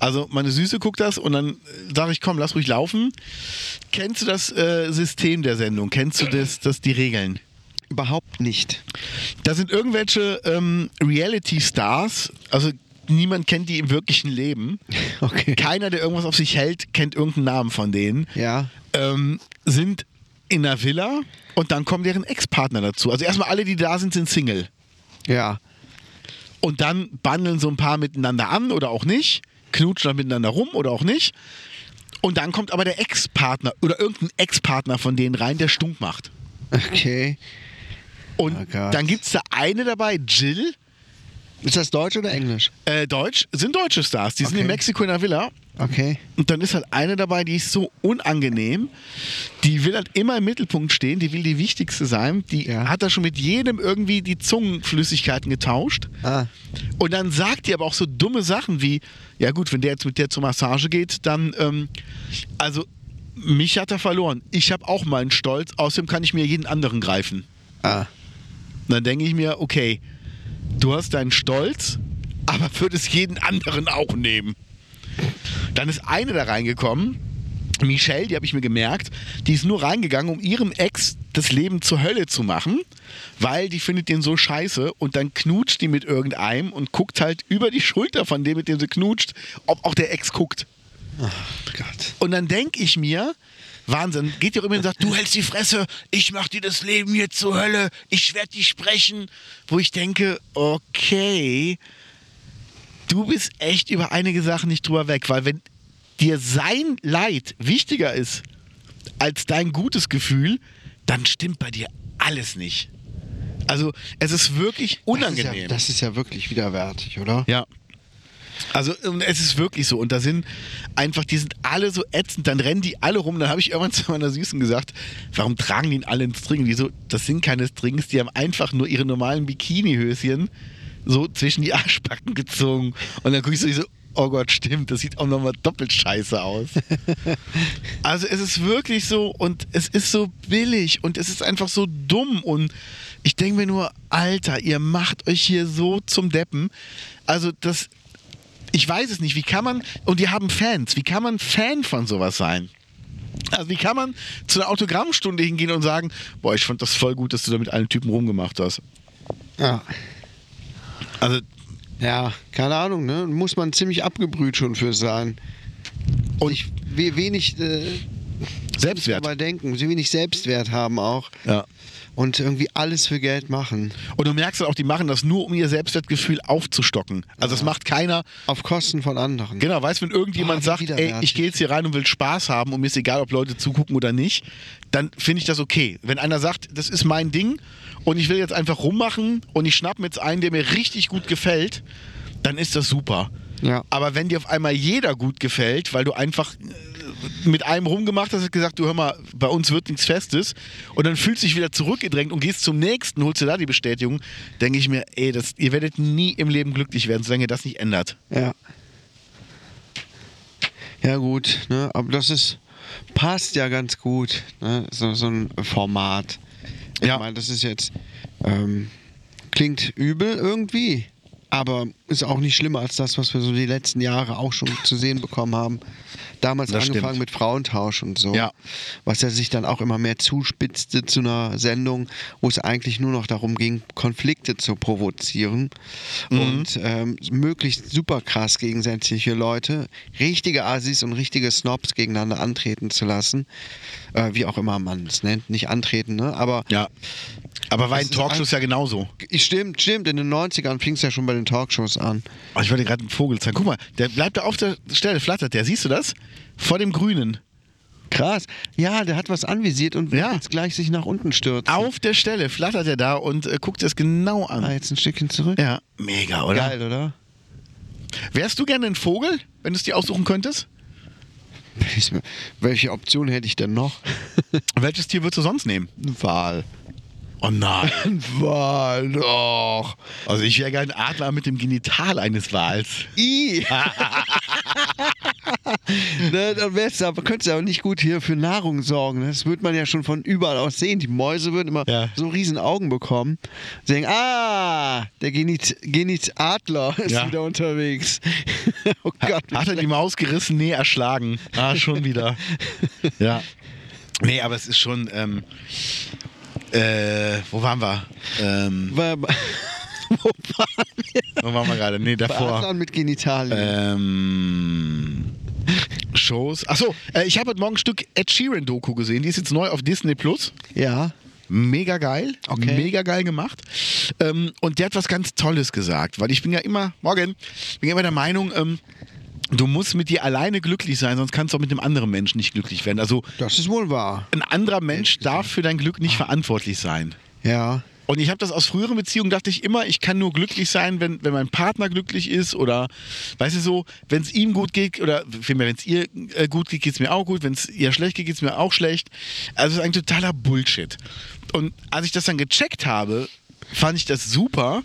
Also meine Süße guckt das und dann sage ich, komm, lass ruhig laufen. Kennst du das äh, System der Sendung? Kennst du das, das die Regeln? Überhaupt nicht. Da sind irgendwelche ähm, Reality-Stars, also niemand kennt die im wirklichen Leben. Okay. Keiner, der irgendwas auf sich hält, kennt irgendeinen Namen von denen. Ja. ähm, sind in einer Villa und dann kommen deren Ex-Partner dazu. Also erstmal alle, die da sind, sind Single. Ja. Und dann bandeln so ein paar miteinander an oder auch nicht, knutschen dann miteinander rum oder auch nicht. Und dann kommt aber der Ex-Partner oder irgendein Ex-Partner von denen rein, der stunk macht. Okay. Und Oh dann gibt es da eine dabei, Jill, Ist das Deutsch oder Englisch? äh, Deutsch, sind deutsche Stars, die sind Okay. in Mexiko in der Villa. Okay. Und dann ist halt eine dabei, die ist so unangenehm. Die will halt immer im Mittelpunkt stehen, die will die wichtigste sein. Die Ja. hat da schon mit jedem irgendwie die Zungenflüssigkeiten getauscht. Ah. Und dann sagt die aber auch so dumme Sachen wie, ja gut, wenn der jetzt mit der zur Massage geht, dann, ähm, also mich hat er verloren. Ich habe auch meinen Stolz, außerdem kann ich mir jeden anderen greifen. Ah. Und dann denke ich mir, okay, du hast deinen Stolz, aber würdest jeden anderen auch nehmen. Dann ist eine da reingekommen, Michelle, die habe ich mir gemerkt, die ist nur reingegangen, um ihrem Ex das Leben zur Hölle zu machen, weil die findet den so scheiße und dann knutscht die mit irgendeinem und guckt halt über die Schulter von dem, mit dem sie knutscht, ob auch der Ex guckt. Gott. Und dann denke ich mir, Wahnsinn, geht ihr immer und sagt, du hältst die Fresse, ich mach dir das Leben jetzt zur Hölle, ich werde dich sprechen. Wo ich denke, okay, du bist echt über einige Sachen nicht drüber weg, weil wenn dir sein Leid wichtiger ist als dein gutes Gefühl, dann stimmt bei dir alles nicht. Also es ist wirklich Das ist, ja, unangenehm. das ist ja wirklich widerwärtig, oder? Ja. Also und es ist wirklich so. Und da sind einfach, die sind alle so ätzend, dann rennen die alle rum. Dann habe ich irgendwann zu meiner Süßen gesagt, warum tragen die ihn alle in String? Die so, das sind keine Strings, die haben einfach nur ihre normalen Bikinihöschen so zwischen die Arschbacken gezogen. Und dann gucke ich so, ich so, oh Gott, stimmt, das sieht auch nochmal doppelt scheiße aus. also es ist wirklich so und es ist so billig und es ist einfach so dumm und ich denke mir nur, Alter, ihr macht euch hier so zum Deppen. Also das, ich weiß es nicht, wie kann man, und die haben Fans, wie kann man Fan von sowas sein? Also wie kann man zu einer Autogrammstunde hingehen und sagen, boah, ich fand das voll gut, dass du da mit allen Typen rumgemacht hast. Ja. Also Ja, keine Ahnung, ne? Muss man ziemlich abgebrüht schon für sein. Und ich we- wenig äh, Selbstwert. dabei denken, sie wenig Selbstwert haben auch Ja. und irgendwie alles für Geld machen. Und du merkst halt auch, die machen das nur, um ihr Selbstwertgefühl aufzustocken. Also das macht keiner. Auf Kosten von anderen. Genau, weißt wenn irgendjemand Boah, sagt, ey, ich gehe jetzt hier rein und will Spaß haben und mir ist egal, ob Leute zugucken oder nicht, dann finde ich das okay. Wenn einer sagt, das ist mein Ding und ich will jetzt einfach rummachen und ich schnapp mir jetzt einen, der mir richtig gut gefällt, dann ist das super. Ja. Aber wenn dir auf einmal jeder gut gefällt, weil du einfach äh, mit einem rumgemacht hast, hast gesagt, du hör mal, bei uns wird nichts Festes und dann fühlst du dich wieder zurückgedrängt und gehst zum nächsten, holst dir da die Bestätigung, denke ich mir, ey, das, ihr werdet nie im Leben glücklich werden, solange ihr das nicht ändert. Ja. Ja, gut, ne? aber das ist, passt ja ganz gut, ne? so, so ein Format. Ich Ja. meine, das ist jetzt, ähm, klingt übel irgendwie, aber ist auch nicht schlimmer als das, was wir so die letzten Jahre auch schon zu sehen bekommen haben. Damals Das angefangen stimmt. mit Frauentausch und so. Ja. Was ja sich dann auch immer mehr zuspitzte zu einer Sendung, wo es eigentlich nur noch darum ging, Konflikte zu provozieren Mhm. und ähm, möglichst super krass gegensätzliche Leute, richtige Assis und richtige Snobs gegeneinander antreten zu lassen. Äh, wie auch immer man es nennt. Nicht antreten, ne? Aber Ja. Aber war Das in Talkshows ja genauso. stimmt, stimmt. In den 90ern fing es ja schon bei den Talkshows an. Oh, ich wollte gerade einen Vogel zeigen. Guck mal, der bleibt da auf der Stelle, flattert der. Siehst du das? Vor dem Grünen. Krass. Ja, der hat was anvisiert und Ja. jetzt gleich sich nach unten stürzen. Auf der Stelle flattert er da und äh, guckt es genau an. Ah, jetzt ein Stückchen zurück. Ja, mega, oder? Geil, oder? Wärst du gerne ein Vogel, wenn du es dir aussuchen könntest? Welche Option hätte ich denn noch? Welches Tier würdest du sonst nehmen? Wal. Oh nein. Ein Wal, doch. Also ich wäre gerne ein Adler mit dem Genital eines Wals. I. ne, dann wär's aber, könntest du aber nicht gut hier für Nahrung sorgen. ne? Das würde man ja schon von überall aus sehen. Die Mäuse würden immer Ja. so riesen Augen bekommen. Sie denken, ah, der Genit, Genit Adler ist Ja. wieder unterwegs. oh Gott. Hat er die Maus gerissen? Nee, erschlagen. Ah, schon wieder. ja. Nee, aber es ist schon. Ähm, äh, wo waren wir? Ähm, Wo waren wir? wo waren wir gerade? Nee, davor. Adlern mit Genitalien. Ähm, Shows. Achso, äh, ich habe heute Morgen ein Stück Ed Sheeran-Doku gesehen. Die ist jetzt neu auf Disney Plus. ja. Mega geil. Okay. Mega geil gemacht. Ähm, und der hat was ganz Tolles gesagt, weil ich bin ja immer, morgen, ich bin ja immer der Meinung, ähm, du musst mit dir alleine glücklich sein, sonst kannst du auch mit einem anderen Menschen nicht glücklich werden. Also Das ist wohl wahr. ein anderer Mensch darf für dein Glück nicht verantwortlich sein. Ja. Und ich habe das aus früheren Beziehungen, dachte ich immer, ich kann nur glücklich sein, wenn, wenn mein Partner glücklich ist oder, weißt du so, wenn es ihm gut geht oder vielmehr, wenn es ihr äh, gut geht, geht es mir auch gut, wenn es ihr schlecht geht, geht es mir auch schlecht. Also es ist ein totaler Bullshit. Und als ich das dann gecheckt habe, fand ich das super,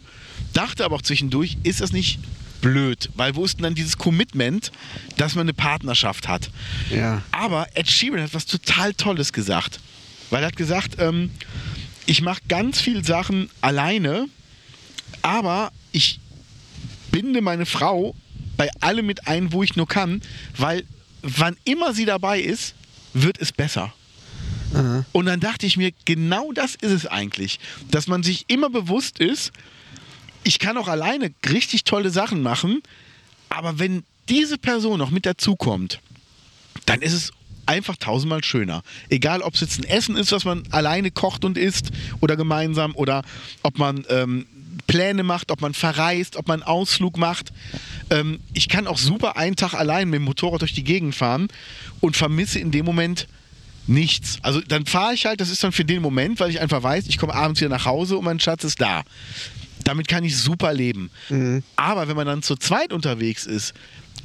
dachte aber auch zwischendurch, ist das nicht blöd, weil wo ist denn dann dieses Commitment, dass man eine Partnerschaft hat? Ja. Aber Ed Sheeran hat was total Tolles gesagt. Weil er hat gesagt, ähm, ich mache ganz viel Sachen alleine, aber ich binde meine Frau bei allem mit ein, wo ich nur kann, weil wann immer sie dabei ist, wird es besser. Und dann dachte ich mir, genau das ist es eigentlich, dass man sich immer bewusst ist, ich kann auch alleine richtig tolle Sachen machen, aber wenn diese Person noch mit dazukommt, dann ist es einfach tausendmal schöner. Egal, ob es jetzt ein Essen ist, was man alleine kocht und isst oder gemeinsam oder ob man ähm, Pläne macht, ob man verreist, ob man einen Ausflug macht. Ähm, ich kann auch super einen Tag allein mit dem Motorrad durch die Gegend fahren und vermisse in dem Moment nichts. Also dann fahre ich halt, das ist dann für den Moment, weil ich einfach weiß, ich komme abends wieder nach Hause und mein Schatz ist da. Damit kann ich super leben. Aber wenn man dann zu zweit unterwegs ist,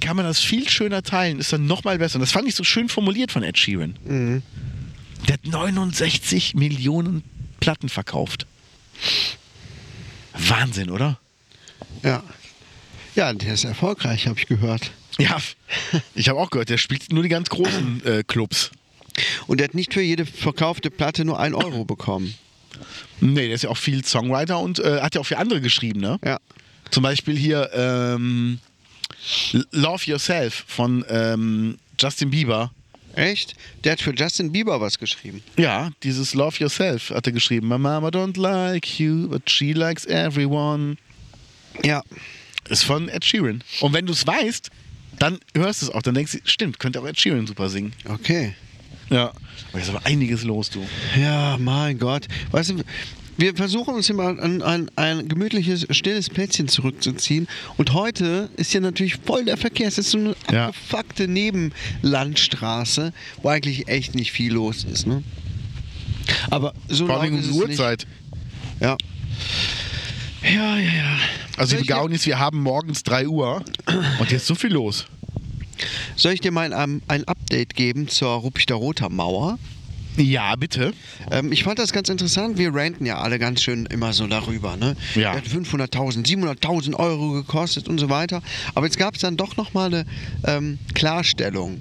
kann man das viel schöner teilen, ist dann nochmal besser. Und das fand ich so schön formuliert von Ed Sheeran. Der hat 69 Millionen Platten verkauft. Wahnsinn, oder? Ja. Ja, der ist erfolgreich, habe ich gehört. Ja, ich habe auch gehört, der spielt nur die ganz großen äh, Clubs. Und der hat nicht für jede verkaufte Platte nur ein Euro bekommen. Nee, der ist ja auch viel Songwriter und äh, hat ja auch für andere geschrieben, ne? Ja. Zum Beispiel hier ähm, Love Yourself von ähm, Justin Bieber. Echt? Der hat für Justin Bieber was geschrieben. Ja, dieses Love Yourself hat er geschrieben. My mama don't like you, but she likes everyone. Ja. Ist von Ed Sheeran. Und wenn du es weißt, dann hörst du es auch. Dann denkst du, stimmt, könnte auch Ed Sheeran super singen. Okay. Ja. Aber ist aber einiges los, du. Ja, mein Gott. Weißt du, wir versuchen uns immer an ein, ein gemütliches, stilles Plätzchen zurückzuziehen. Und heute ist ja natürlich voll der Verkehr. Es ist so eine Ja. abgefuckte Nebenlandstraße, wo eigentlich echt nicht viel los ist. Ne? Aber so Vor allem um die nicht. Uhrzeit. Ja. Ja, ja, ja. Also die Gaunis, wir haben morgens 3 Uhr und jetzt ist so viel los. Soll ich dir mal ein, ein Update geben zur Ruppichter Roter Mauer? Ja, bitte. Ähm, ich fand das ganz interessant. Wir ranten ja alle ganz schön immer so darüber. Ne? Ja. Der hat 500.000, 700.000 Euro gekostet und so weiter. Aber jetzt gab es dann doch nochmal eine ähm, Klarstellung.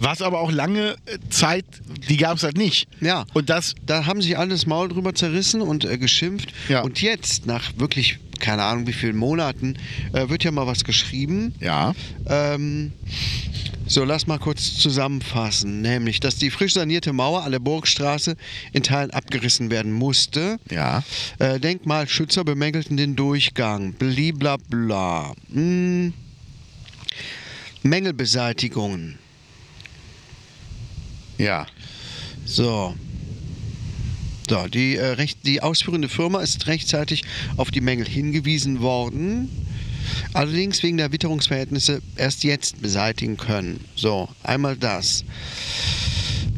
Was aber auch lange äh, Zeit, die gab es halt nicht. Ja. Und das, Da haben sich alle das Maul drüber zerrissen und äh, geschimpft. Ja. Und jetzt, nach wirklich, keine Ahnung wie vielen Monaten, äh, wird ja mal was geschrieben. ja, Ähm, so, lass mal kurz zusammenfassen. Nämlich, dass die frisch sanierte Mauer an der Burgstraße in Teilen abgerissen werden musste. ja. Äh, Denkmalschützer bemängelten den Durchgang. Blablabla. Hm. Mängelbeseitigungen. Ja. So. So, die, äh, recht, die ausführende Firma ist rechtzeitig auf die Mängel hingewiesen worden. Allerdings wegen der Witterungsverhältnisse erst jetzt beseitigen können. So, einmal das.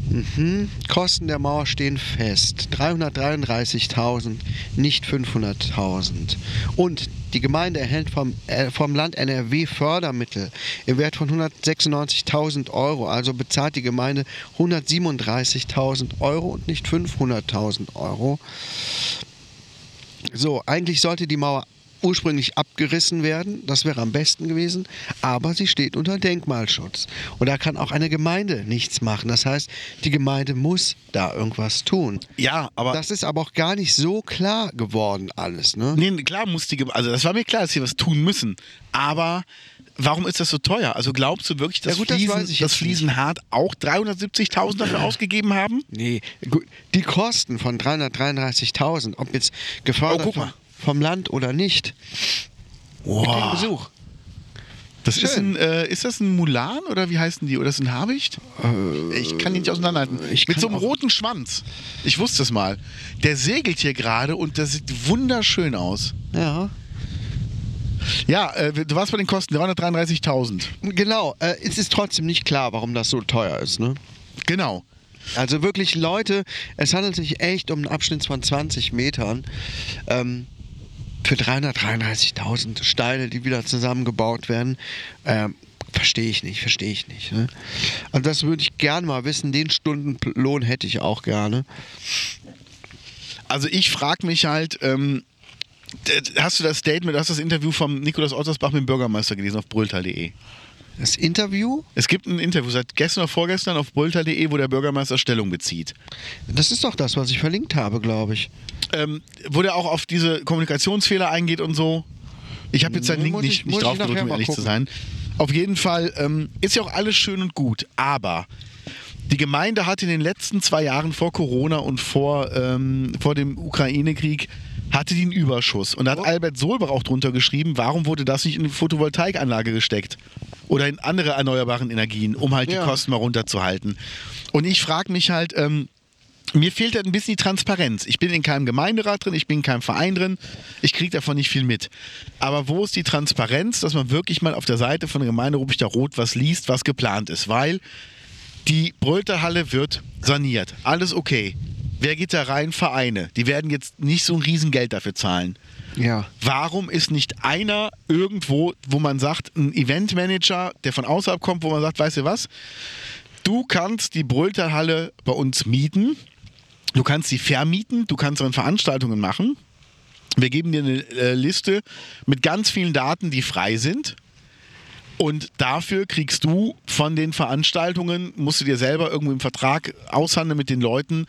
Mhm. Kosten der Mauer stehen fest. 333.000, nicht 500.000. Und die Gemeinde erhält vom, äh, vom Land NRW Fördermittel im Wert von 196.000 Euro. Also bezahlt die Gemeinde 137.000 Euro und nicht 500.000 Euro. So, eigentlich sollte die Mauer ursprünglich abgerissen werden, das wäre am besten gewesen, aber sie steht unter Denkmalschutz. Und da kann auch eine Gemeinde nichts machen. Das heißt, die Gemeinde muss da irgendwas tun. Ja, aber. Das ist aber auch gar nicht so klar geworden alles, ne? nee, klar musste die, Gem- also das war mir klar, dass sie was tun müssen. Aber warum ist das so teuer? Also glaubst du wirklich, dass Ja gut, Fliesen, das jetzt Fliesenhart auch 370.000 dafür ausgeben haben? Nee, gut, die Kosten von 333.000, ob jetzt gefördert Oh, guck mal. Vom Land oder nicht, Wow. Besuch. Das ist, ein, äh, ist das ein Mulan oder wie heißen die? Oder ist das ein Habicht? ich kann die nicht auseinanderhalten. Äh, Mit so einem roten Schwanz. Ich wusste es mal. Der segelt hier gerade und das sieht wunderschön aus. Ja. Ja, äh, du warst bei den Kosten 333.000. Genau, äh, es ist trotzdem nicht klar, warum das so teuer ist, ne? Genau. Also wirklich Leute, es handelt sich echt um einen Abschnitt von 20 Metern. Ähm, für 333.000 Steine, die wieder zusammengebaut werden. Ähm, verstehe ich nicht, verstehe ich nicht. Ne? Also das würde ich gerne mal wissen. Den Stundenlohn hätte ich auch gerne. Also ich frage mich halt, ähm, hast du das Statement, hast du das Interview vom Nikolaus Ottersbach mit dem Bürgermeister gelesen auf brülltal.de? Das Interview, Es gibt ein Interview seit gestern oder vorgestern auf brülltal.de, wo der Bürgermeister Stellung bezieht. das ist doch das, was ich verlinkt habe, glaube ich. Ähm, wo der auch auf diese Kommunikationsfehler eingeht und so. Ich habe jetzt seinen Link nicht, ich- nicht muss ich drauf gedrückt, nachher um ehrlich zu sein. Auf jeden Fall ähm, ist ja auch alles schön und gut, aber die Gemeinde hat in den letzten zwei Jahren vor Corona und vor, ähm, vor dem Ukraine-Krieg hatte die einen Überschuss. Und da hat Oh. Albert Solbach auch drunter geschrieben, warum wurde das nicht in eine Photovoltaikanlage gesteckt? Oder in andere erneuerbaren Energien, um halt Ja. die Kosten mal runterzuhalten. Und ich frage mich halt, ähm, mir fehlt halt ein bisschen die Transparenz. Ich bin in keinem Gemeinderat drin, ich bin in keinem Verein drin, ich kriege davon nicht viel mit. Aber wo ist die Transparenz, dass man wirklich mal auf der Seite von der Gemeinde Ruppichter Rot was liest, was geplant ist? Weil die Brölterhalle wird saniert. Alles okay. Wer geht da rein? Vereine. Die werden jetzt nicht so ein Riesengeld dafür zahlen. Ja. Warum ist nicht einer irgendwo, wo man sagt, ein Eventmanager, der von außerhalb kommt, wo man sagt, weißt du was? Du kannst die Brüllterhalle bei uns mieten, du kannst sie vermieten, du kannst dann Veranstaltungen machen. Wir geben dir eine äh, Liste mit ganz vielen Daten, die frei sind. Und dafür kriegst du von den Veranstaltungen, musst du dir selber irgendwo im Vertrag aushandeln mit den Leuten,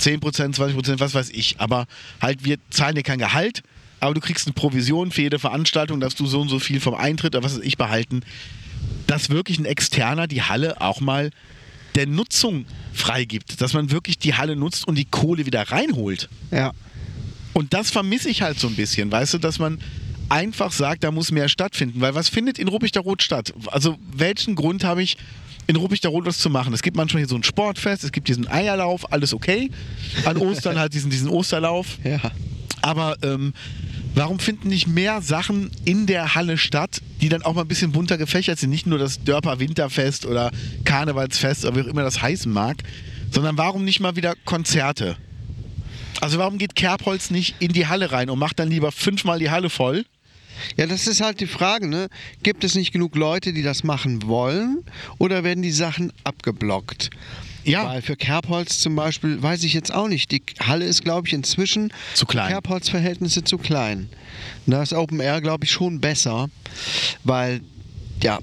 10%, 20%, was weiß ich. Aber halt, wir zahlen dir kein Gehalt, aber du kriegst eine Provision für jede Veranstaltung, dass du so und so viel vom Eintritt oder was weiß ich behalten. Dass wirklich ein Externer die Halle auch mal der Nutzung freigibt. Dass man wirklich die Halle nutzt und die Kohle wieder reinholt. Ja. Und das vermisse ich halt so ein bisschen, weißt du, dass man einfach sagt, da muss mehr stattfinden. Weil was findet in Ruppichterrot statt? Also welchen Grund habe ich, in Ruppichterrot was zu machen? Es gibt manchmal hier so ein Sportfest, es gibt diesen Eierlauf, alles okay. An Ostern halt diesen, diesen Osterlauf. Ja. Aber ähm, warum finden nicht mehr Sachen in der Halle statt, die dann auch mal ein bisschen bunter gefächert sind? Nicht nur das Dörper Winterfest oder Karnevalsfest oder wie auch immer das heißen mag, sondern warum nicht mal wieder Konzerte? Also warum geht Kerbholz nicht in die Halle rein und macht dann lieber fünfmal die Halle voll? Ja, das ist halt die Frage, ne? Gibt es nicht genug Leute, die das machen wollen oder werden die Sachen abgeblockt? Ja. Weil für Kerbholz zum Beispiel, weiß ich jetzt auch nicht. Die Halle ist, glaube ich, inzwischen Zu klein. Kerbholz-Verhältnisse zu klein. Da ist Open Air, glaube ich, schon besser, weil, ja,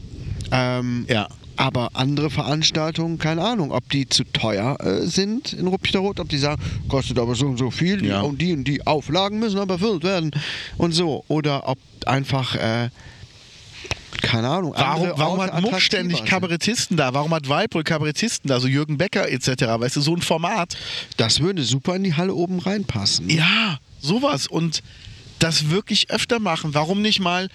ähm, Ja. aber andere Veranstaltungen, keine Ahnung, ob die zu teuer äh, sind in Ruppichterrot, ob die sagen, kostet aber so und so viel Ja. und die und die Auflagen müssen aber erfüllt werden und so. Oder ob einfach, äh, keine Ahnung, Warum, warum hat Muck ständig. Kabarettisten da? Warum hat Weipol Kabarettisten da? So Jürgen Becker etc. Weißt du, so ein Format. Das würde super in die Halle oben reinpassen. Ja, sowas. Und das wirklich öfter machen. Warum nicht mal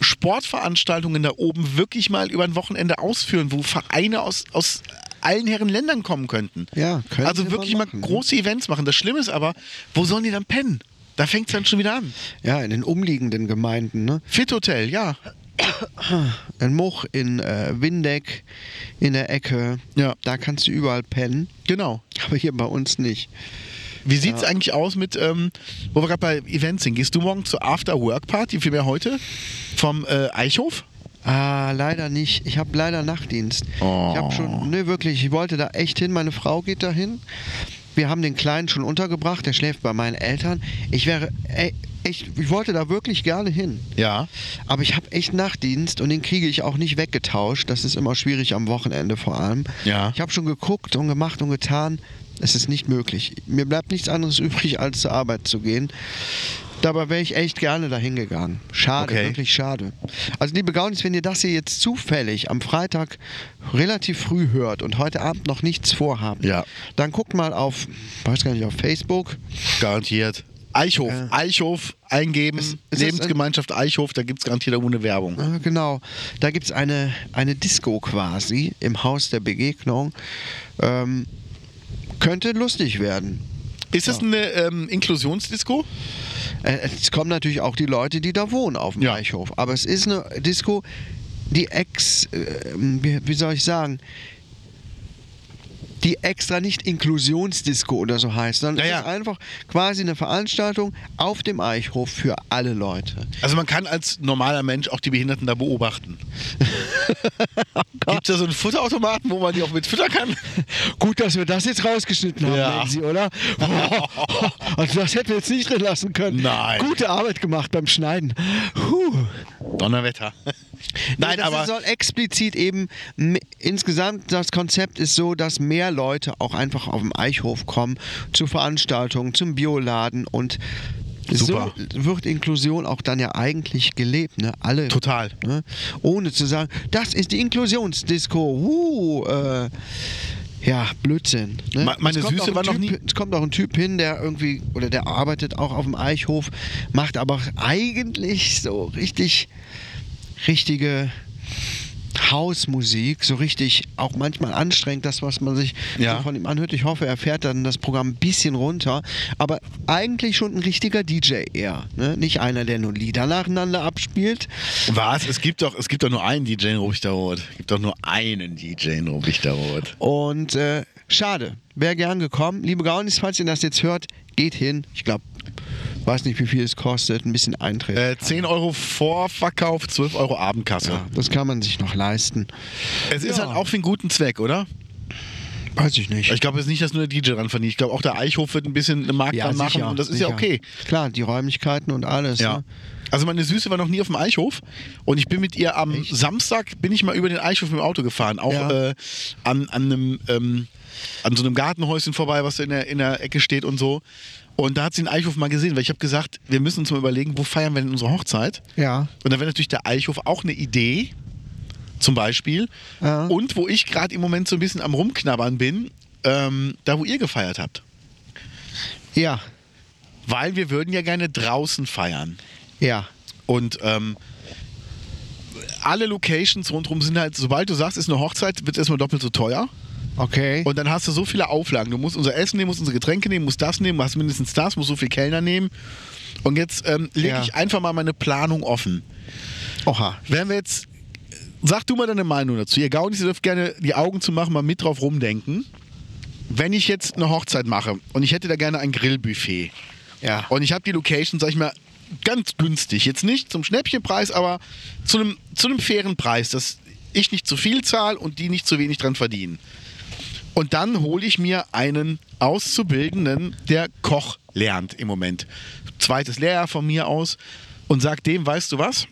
Sportveranstaltungen da oben wirklich mal über ein Wochenende ausführen, wo Vereine aus, aus allen Herren Ländern kommen könnten? Ja, können Also wirklich mal große Events machen. Das Schlimme ist aber, wo sollen die dann pennen? Da fängt es dann schon wieder an. Ja, in den umliegenden Gemeinden, ne? Fit Hotel, ja. In Much, in äh, Windeck, in der Ecke. Ja. Da kannst du überall pennen. Genau. Aber hier bei uns nicht. Wie sieht es eigentlich aus mit, ähm, wo wir gerade bei Events sind? Gehst du morgen zur After-Work-Party, vielmehr heute, vom äh, Eichhof? Ah, leider nicht. Ich habe leider Nachtdienst. Oh. Ich habe schon, ne, wirklich, ich wollte da echt hin. Meine Frau geht da hin. Wir haben den Kleinen schon untergebracht. Der schläft bei meinen Eltern. Ich wäre, ey, echt, ich wollte da wirklich gerne hin. Ja. Aber ich habe echt Nachtdienst und den kriege ich auch nicht weggetauscht. Das ist immer schwierig am Wochenende vor allem. Ja. Ich habe schon geguckt und gemacht und getan. Es ist nicht möglich. Mir bleibt nichts anderes übrig, als zur Arbeit zu gehen. Dabei wäre ich echt gerne dahin gegangen. Schade, Okay. wirklich schade. Also liebe Gaunis, wenn ihr das hier jetzt zufällig am Freitag relativ früh hört und heute Abend noch nichts vorhabt, Ja. dann guckt mal auf, weiß gar nicht, auf Facebook. Garantiert. Eichhof, Ja. Eichhof eingeben, Ist- ist Lebensgemeinschaft Eichhof, da gibt es garantiert irgendwo eine Werbung. Ah, genau. Da gibt es eine, eine Disco quasi im Haus der Begegnung. Ähm, könnte lustig werden. Ist das eine ähm, Inklusionsdisco? Äh, es kommen natürlich auch die Leute, die da wohnen auf dem Ja. Eichhof. Aber es ist eine Disco, die ex, äh, wie soll ich sagen, die extra nicht Inklusionsdisco oder so heißt, sondern Ja, es ist einfach quasi eine Veranstaltung auf dem Eichhof für alle Leute. Also man kann als normaler Mensch auch die Behinderten da beobachten. Oh Gibt es da so einen Futterautomaten, wo man die auch mit füttern kann? Gut, dass wir das jetzt rausgeschnitten haben, Ja. Nancy, oder? Also das hätten wir jetzt nicht drin lassen können. Nein. Gute Arbeit gemacht beim Schneiden. Puh. Donnerwetter. Nein, das aber soll explizit eben insgesamt das Konzept ist so, dass mehr Leute auch einfach auf den Eichhof kommen zu Veranstaltungen, zum Bioladen und Super. so wird Inklusion auch dann ja eigentlich gelebt, ne? Alle total. ne? ohne zu sagen, das ist die Inklusionsdisco. Uh, äh, ja, Blödsinn. Ne? Ma- meine Süße war noch nie- Es kommt auch ein Typ hin, der irgendwie, oder der arbeitet auch auf dem Eichhof, macht aber eigentlich so richtig, richtige Hausmusik, so richtig auch manchmal anstrengend, das, was man sich Ja. so von ihm anhört. Ich hoffe, er fährt dann das Programm ein bisschen runter, aber eigentlich schon ein richtiger DJ eher. Ne? Nicht einer, der nur Lieder nacheinander abspielt. Was? Es gibt doch, es gibt doch nur einen DJ in Rubichterrot. Es gibt doch nur einen DJ in Rubichterrot. Und äh, schade, wäre gern gekommen. Liebe Gaunis, falls ihr das jetzt hört, geht hin. Ich glaube, weiß nicht, wie viel es kostet, ein bisschen Eintritt. Äh, 10 Euro Vorverkauf, 12 Euro Abendkasse. ja, das kann man sich noch leisten. Es ist Ja. halt auch für einen guten Zweck, oder? Weiß ich nicht. Ich glaube jetzt nicht, dass nur der DJ dran verdient. Ich glaube auch der Eichhof wird ein bisschen eine Markt dran machen und das ist ja sicher. okay. Klar, die Räumlichkeiten und alles. Ja. Ne? Also meine Süße war noch nie auf dem Eichhof und ich bin mit ihr am Samstag bin ich mal über den Eichhof mit dem Auto gefahren, auch Ja. äh, an, an einem ähm, an so einem Gartenhäuschen vorbei, was in der, in der Ecke steht und so. Und da hat sie den Eichhof mal gesehen, weil ich habe gesagt, wir müssen uns mal überlegen, wo feiern wir denn unsere Hochzeit? Ja. Und da wäre natürlich der Eichhof auch eine Idee, zum Beispiel. Ja. Und wo ich gerade im Moment so ein bisschen am Rumknabbern bin, ähm, da wo ihr gefeiert habt. Ja. Weil wir würden ja gerne draußen feiern. Ja. Und ähm, alle Locations rundherum sind halt, sobald du sagst, ist eine Hochzeit, wird es erstmal doppelt so teuer. Okay. Und dann hast du so viele Auflagen. Du musst unser Essen nehmen, musst unsere Getränke nehmen, musst das nehmen, hast mindestens das, musst so viel Kellner nehmen. Und jetzt ähm, lege Ja. ich einfach mal meine Planung offen. Oha. Wenn wir jetzt, sag du mal deine Meinung dazu. Ihr Gaunis, ihr dürft gerne die Augen zu machen, mal mit drauf rumdenken. Wenn ich jetzt eine Hochzeit mache und ich hätte da gerne ein Grillbuffet Ja. und ich habe die Location, sag ich mal, ganz günstig. Jetzt nicht zum Schnäppchenpreis, aber zu einem, zu einem fairen Preis, dass ich nicht zu viel zahle und die nicht zu wenig dran verdienen. Und dann hole ich mir einen Auszubildenden, der Koch lernt im Moment. Zweites Lehrjahr von mir aus und sagt dem, weißt du was?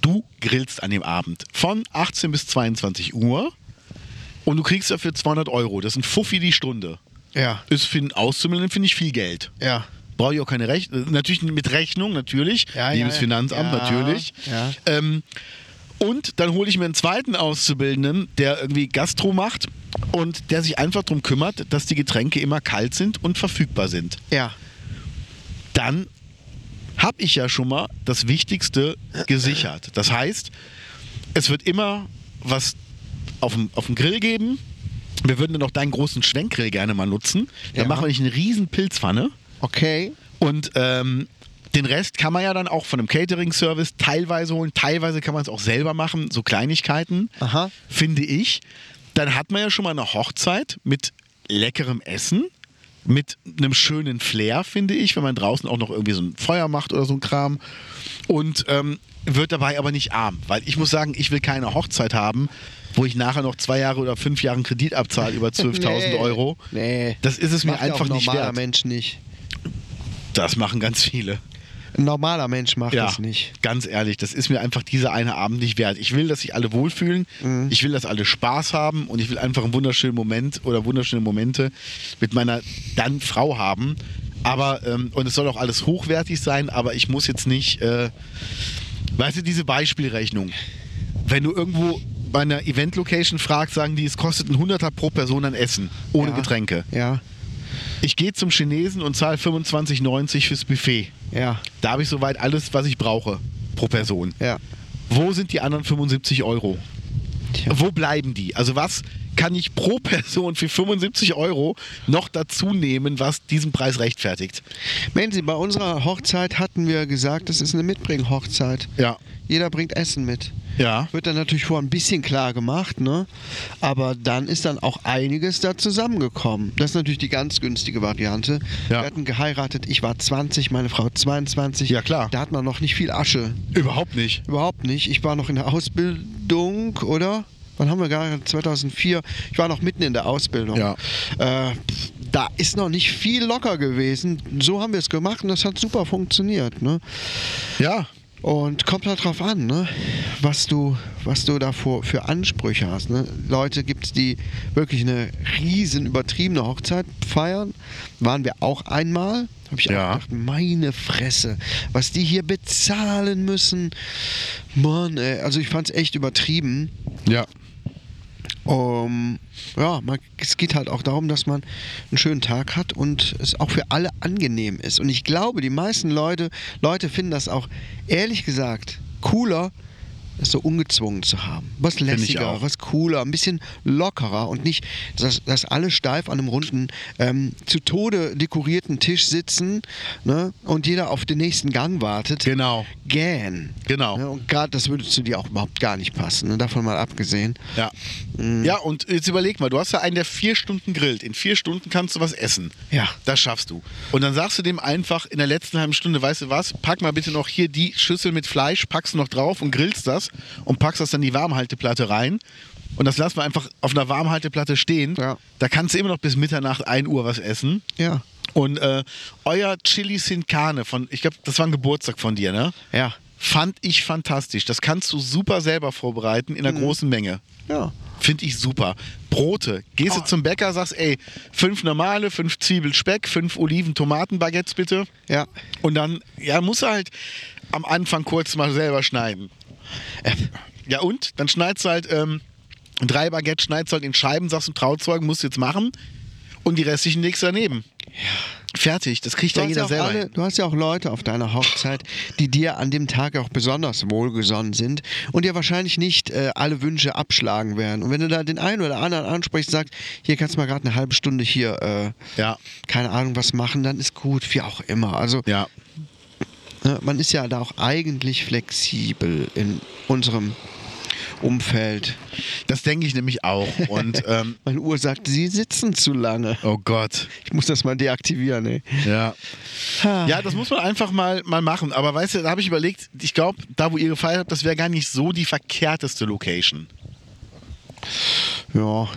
Du grillst an dem Abend von 18 bis 22 Uhr und du kriegst dafür 200 Euro. Das sind Fuffi die Stunde. Ja. Ist für einen Auszubildenden, finde ich, viel Geld. Ja. Brauche ich auch keine Rechnung. Natürlich mit Rechnung, natürlich. Ja, ja, Liebes ja. Finanzamt, Ja, natürlich. ja. Ähm, und dann hole ich mir einen zweiten Auszubildenden, der irgendwie Gastro macht und der sich einfach darum kümmert, dass die Getränke immer kalt sind und verfügbar sind. Ja. Dann habe ich ja schon mal das Wichtigste gesichert. Das heißt, es wird immer was auf dem, auf dem Grill geben. Wir würden dann auch deinen großen Schwenkgrill gerne mal nutzen. Da Ja. machen wir nicht eine riesen Pilzpfanne. Okay. Und ähm, den Rest kann man ja dann auch von einem Catering-Service teilweise holen. Teilweise kann man es auch selber machen, so Kleinigkeiten, Aha. finde ich. Dann hat man ja schon mal eine Hochzeit mit leckerem Essen, mit einem schönen Flair, finde ich, wenn man draußen auch noch irgendwie so ein Feuer macht oder so ein Kram. Und ähm, wird dabei aber nicht arm, weil ich muss sagen, ich will keine Hochzeit haben, wo ich nachher noch zwei Jahre oder fünf Jahre Kredit abzahle über 12.000 Nee. Euro. Nee. Das ist es mir einfach ein nicht wert. Mensch nicht. Das machen ganz viele. Ein normaler Mensch macht Ja, das nicht. ganz ehrlich, das ist mir einfach dieser eine Abend nicht wert. Ich will, dass sich alle wohlfühlen, Mhm. ich will, dass alle Spaß haben und ich will einfach einen wunderschönen Moment oder wunderschöne Momente mit meiner dann Frau haben. Aber, ähm, und es soll auch alles hochwertig sein, aber ich muss jetzt nicht, äh, weißt du, diese Beispielrechnung. Wenn du irgendwo bei einer Event-Location fragst, sagen die, es kostet ein Hunderter pro Person an Essen, ohne Ja. Getränke. Ja. Ich gehe zum Chinesen und zahle 25,90 fürs Buffet. Ja. Da habe ich soweit alles, was ich brauche pro Person. Ja. Wo sind die anderen 75 Euro? Tja. Wo bleiben die? Also was kann ich pro Person für 75 Euro noch dazu nehmen, was diesen Preis rechtfertigt. Menzi, bei unserer Hochzeit hatten wir gesagt, das ist eine Mitbring-Hochzeit. Ja. Jeder bringt Essen mit. Ja. Wird dann natürlich vorher ein bisschen klar gemacht, ne? Aber dann ist dann auch einiges da zusammengekommen. Das ist natürlich die ganz günstige Variante. Ja. Wir hatten geheiratet, ich war 20, meine Frau 22. Ja, klar. Da hat man noch nicht viel Asche. Überhaupt nicht. Überhaupt nicht. Ich war noch in der Ausbildung, oder? Wann haben wir geheiratet? 2004. Ich war noch mitten in der Ausbildung. Ja. Äh, da ist noch nicht viel locker gewesen. So haben wir es gemacht und das hat super funktioniert. Ne? Ja. Und kommt halt drauf an, ne? was du, was du da für, für Ansprüche hast. Ne? Leute gibt es, die wirklich eine riesen übertriebene Hochzeit feiern. Waren wir auch einmal. Habe ich Ja. auch gedacht, meine Fresse, was die hier bezahlen müssen. Mann, ey. Also ich fand es echt übertrieben. Ja. Um, ja, man, es geht halt auch darum, dass man einen schönen Tag hat und es auch für alle angenehm ist. Und ich glaube, die meisten Leute, Leute finden das auch, ehrlich gesagt, cooler, es so ungezwungen zu haben. Was lässiger, was cooler, ein bisschen lockerer und nicht, dass, dass alle steif an einem runden, ähm, zu Tode dekorierten Tisch sitzen ne, und jeder auf den nächsten Gang wartet. Genau. Gähn. Genau. Ne, und gerade das würde zu dir auch überhaupt gar nicht passen, ne, davon mal abgesehen. Ja. Ja, und jetzt überleg mal, du hast ja einen, der vier Stunden grillt. In vier Stunden kannst du was essen. Ja. Das schaffst du. Und dann sagst du dem einfach in der letzten halben Stunde, weißt du was, pack mal bitte noch hier die Schüssel mit Fleisch, packst du noch drauf und grillst das und packst das dann in die Warmhalteplatte rein. Und das lassen wir einfach auf einer Warmhalteplatte stehen. Ja. Da kannst du immer noch bis Mitternacht, 1 Uhr was essen. Ja. Und äh, euer Chili Sin Carne von, ich glaube, das war ein Geburtstag von dir, ne? Ja. Fand ich fantastisch. Das kannst du super selber vorbereiten in einer großen Menge. Ja. Finde ich super. Brote. Gehst du zum Bäcker, sagst, ey, fünf normale, fünf Zwiebel Speck, fünf Oliven Tomaten Baguettes bitte. Ja. Und dann, ja, musst du halt am Anfang kurz mal selber schneiden. Ja und? Dann schneidest du halt ähm, drei Baguettes, schneidest halt in Scheiben, sagst du Trauzeugen, musst du jetzt machen. Und die restlichen legst du daneben. Fertig, das kriegt Du ja jeder ja selber. alle, du hast ja auch Leute auf deiner Hochzeit, die dir an dem Tag auch besonders wohlgesonnen sind und dir wahrscheinlich nicht äh, alle Wünsche abschlagen werden. Und wenn du da den einen oder anderen ansprichst, sagst, hier kannst du mal gerade eine halbe Stunde hier, äh, Ja, keine Ahnung, was machen, dann ist gut, wie auch immer. Also ja. Ne, man ist ja da auch eigentlich flexibel in unserem Umfeld. Das denke ich nämlich auch. Und, ähm, Meine Uhr sagt, sie sitzen zu lange. oh Gott. Ich muss das mal deaktivieren, ey. Ja. Ja, das muss man einfach mal, mal machen. Aber weißt du, da habe ich überlegt, ich glaube, da wo ihr gefeiert habt, das wäre gar nicht so die verkehrteste Location. Ja.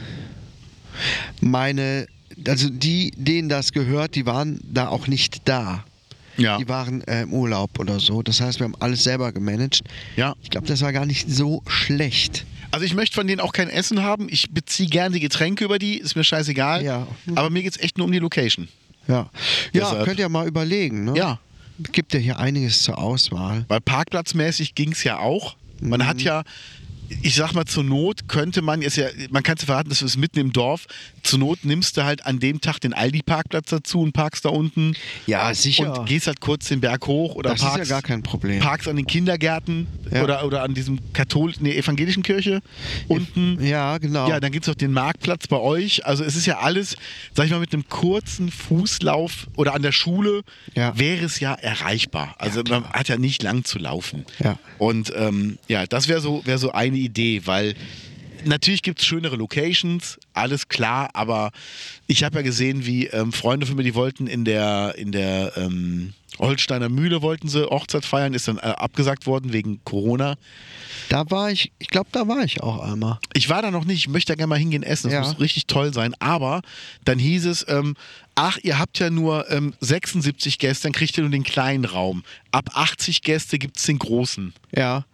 Meine, also die, denen das gehört, die waren da auch nicht da. Ja. Die waren äh, im Urlaub oder so. Das heißt, wir haben alles selber gemanagt. Ja. Ich glaube, das war gar nicht so schlecht. Also ich möchte von denen auch kein Essen haben. Ich beziehe gerne die Getränke über die, ist mir scheißegal. Ja. Aber mir geht es echt nur um die Location. Ja. Ja, Deshalb- könnt ihr mal überlegen. Ne? Ja. Gibt ja hier einiges zur Auswahl. Weil parkplatzmäßig ging es ja auch. Man hat ja, ich sag mal, zur Not könnte man, ist ja, man kann es verraten, das ist mitten im Dorf. Zur Not nimmst du halt an dem Tag den Aldi-Parkplatz dazu und parkst da unten. Ja, sicher. Und gehst halt kurz den Berg hoch oder das ist parkst, ja gar kein Problem. parkst an den Kindergärten Ja. oder, oder an diesem katholischen, nee, evangelischen Kirche unten. Ja, genau. Ja, dann gibt es noch den Marktplatz bei euch. Also es ist ja alles, sag ich mal, mit einem kurzen Fußlauf oder an der Schule Ja. wäre es ja erreichbar. Also man hat ja nicht lang zu laufen. Ja. Und ähm, ja, das wäre so, wär so eine Idee, weil natürlich gibt es schönere Locations, alles klar, aber ich habe ja gesehen, wie ähm, Freunde von mir, die wollten in der, in der ähm, Holsteiner Mühle wollten sie Hochzeit feiern, ist dann äh, abgesagt worden wegen Corona. Da war ich, ich glaube, da war ich auch einmal. Ich war da noch nicht, ich möchte da gerne mal hingehen essen, das Ja. muss richtig toll sein. Aber dann hieß es, ähm, ach, ihr habt ja nur ähm, 76 Gäste, dann kriegt ihr nur den kleinen Raum. Ab 80 Gäste gibt es den großen. Ja.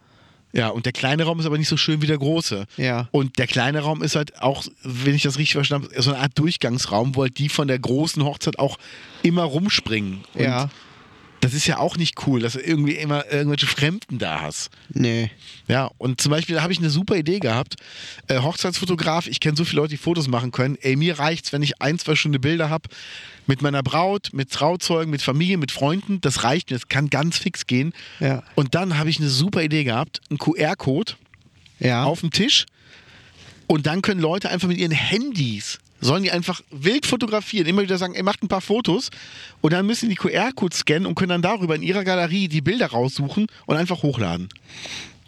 Ja, und der kleine Raum ist aber nicht so schön wie der große. Ja. Und der kleine Raum ist halt auch, wenn ich das richtig verstanden habe, so eine Art Durchgangsraum, wo halt die von der großen Hochzeit auch immer rumspringen. Und Ja. Das ist ja auch nicht cool, dass du irgendwie immer irgendwelche Fremden da hast. Nee. Ja, und zum Beispiel da habe ich eine super Idee gehabt. Äh, Hochzeitsfotograf, ich kenne so viele Leute, die Fotos machen können. Ey, mir reicht's, wenn ich ein, zwei Stunden Bilder habe mit meiner Braut, mit Trauzeugen, mit Familie, mit Freunden. Das reicht mir, das kann ganz fix gehen. Ja. Und dann habe ich eine super Idee gehabt, einen QR-Code Ja. auf dem Tisch. Und dann können Leute einfach mit ihren Handys, sollen die einfach wild fotografieren, immer wieder sagen, ey, macht ein paar Fotos und dann müssen die QR-Code scannen und können dann darüber in ihrer Galerie die Bilder raussuchen und einfach hochladen.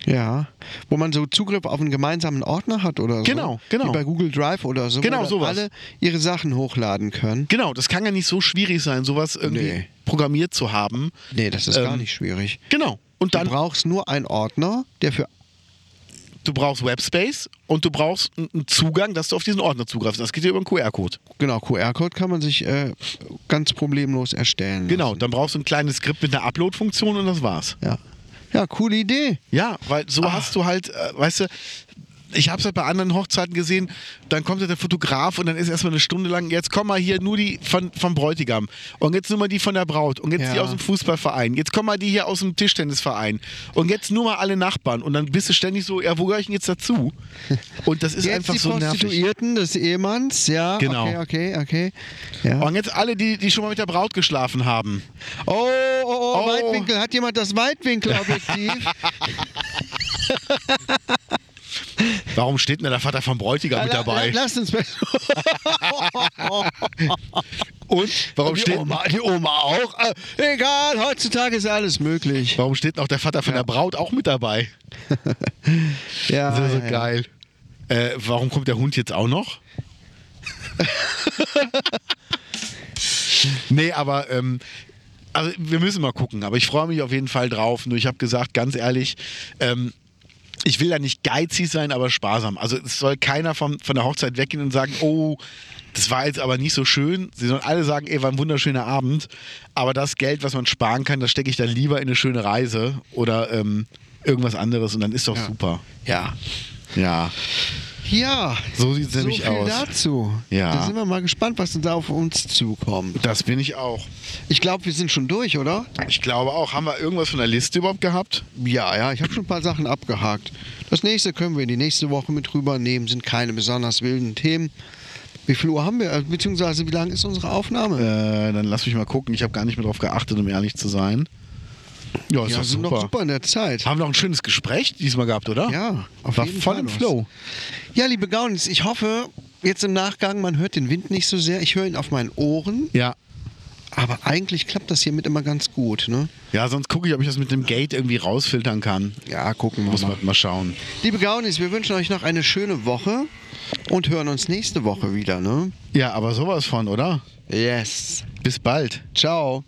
Ja, wo man so Zugriff auf einen gemeinsamen Ordner hat oder so. Genau, genau. Wie bei Google Drive oder so. Genau, wo sowas. alle ihre Sachen hochladen können. Genau, das kann ja nicht so schwierig sein, sowas irgendwie Nee. programmiert zu haben. Nee, das ist gar Ähm, nicht schwierig. Genau. Und Du dann brauchst nur einen Ordner, der für du brauchst Webspace und du brauchst einen Zugang, dass du auf diesen Ordner zugreifst. Das geht ja über einen QR-Code. genau QR-Code kann man sich äh, ganz problemlos erstellen. Genau, lassen. dann brauchst du ein kleines Skript mit einer Upload-Funktion und das war's. Ja. Ja, coole Idee. Ja, weil so hast du halt, äh, weißt du, ich habe es halt bei anderen Hochzeiten gesehen, dann kommt ja der Fotograf und dann ist erstmal eine Stunde lang, jetzt komm mal hier nur die von, vom Bräutigam und jetzt nur mal die von der Braut und jetzt Ja. die aus dem Fußballverein, jetzt komm mal die hier aus dem Tischtennisverein und jetzt nur mal alle Nachbarn und dann bist du ständig so, ja, wo gehöre ich denn jetzt dazu? Und das ist Jetzt einfach die so nervig. Prostituierten des Ehemanns, ja. Genau. Okay, okay, okay. Ja. Und jetzt alle, die, die schon mal mit der Braut geschlafen haben. Oh, oh, oh, Oh. Weitwinkel. Hat jemand das Weitwinkelobjektiv? Warum steht denn der Vater vom Bräutigam mit dabei? la- Lasst uns mal. Und warum die, steht, Oma, die Oma auch. Äh, egal, heutzutage ist alles möglich. warum steht noch der Vater von der Braut auch mit dabei? Ja, Das ist so ja, ja. geil. Äh, warum kommt der Hund jetzt auch noch? nee, aber ähm, also wir müssen mal gucken. Aber ich freue mich auf jeden Fall drauf. Nur ich habe gesagt, ganz ehrlich, ähm, ich will da nicht geizig sein, aber sparsam. Also es soll keiner vom, von der Hochzeit weggehen und sagen, oh, das war jetzt aber nicht so schön. Sie sollen alle sagen, ey, war ein wunderschöner Abend. Aber das Geld, was man sparen kann, das stecke ich dann lieber in eine schöne Reise oder ähm, irgendwas anderes und dann ist doch super. Ja. Ja. Ja. So sieht's so nämlich viel aus. dazu. Ja. Da sind wir mal gespannt, was da auf uns zukommt. Das bin ich auch. Ich glaube, wir sind schon durch, oder? Ich glaube auch. Haben wir irgendwas von der Liste überhaupt gehabt? Ja, ja, ich habe schon ein paar Sachen abgehakt. Das nächste können wir in die nächste Woche mit rübernehmen, sind keine besonders wilden Themen. Wie viel Uhr haben wir? Äh, Beziehungsweise wie lang ist unsere Aufnahme? Äh, dann lass mich mal gucken. Ich habe gar nicht mehr drauf geachtet, um ehrlich zu sein. Ja, ist ja, sind super. noch super in der Zeit. Haben wir noch ein schönes Gespräch diesmal gehabt, oder? Ja, auf War jeden voll Fall im. Flow. Ja, liebe Gaunis, ich hoffe, jetzt im Nachgang, man hört den Wind nicht so sehr. Ich höre ihn auf meinen Ohren, Ja. aber eigentlich klappt das hiermit immer ganz gut. Ne? Ja, sonst gucke ich, ob ich das mit dem Gate irgendwie rausfiltern kann. Ja, gucken wir Muss mal. man mal schauen. Liebe Gaunis, wir wünschen euch noch eine schöne Woche und hören uns nächste Woche wieder. Ne? Ja, aber sowas von, oder? Yes. Bis bald. Ciao.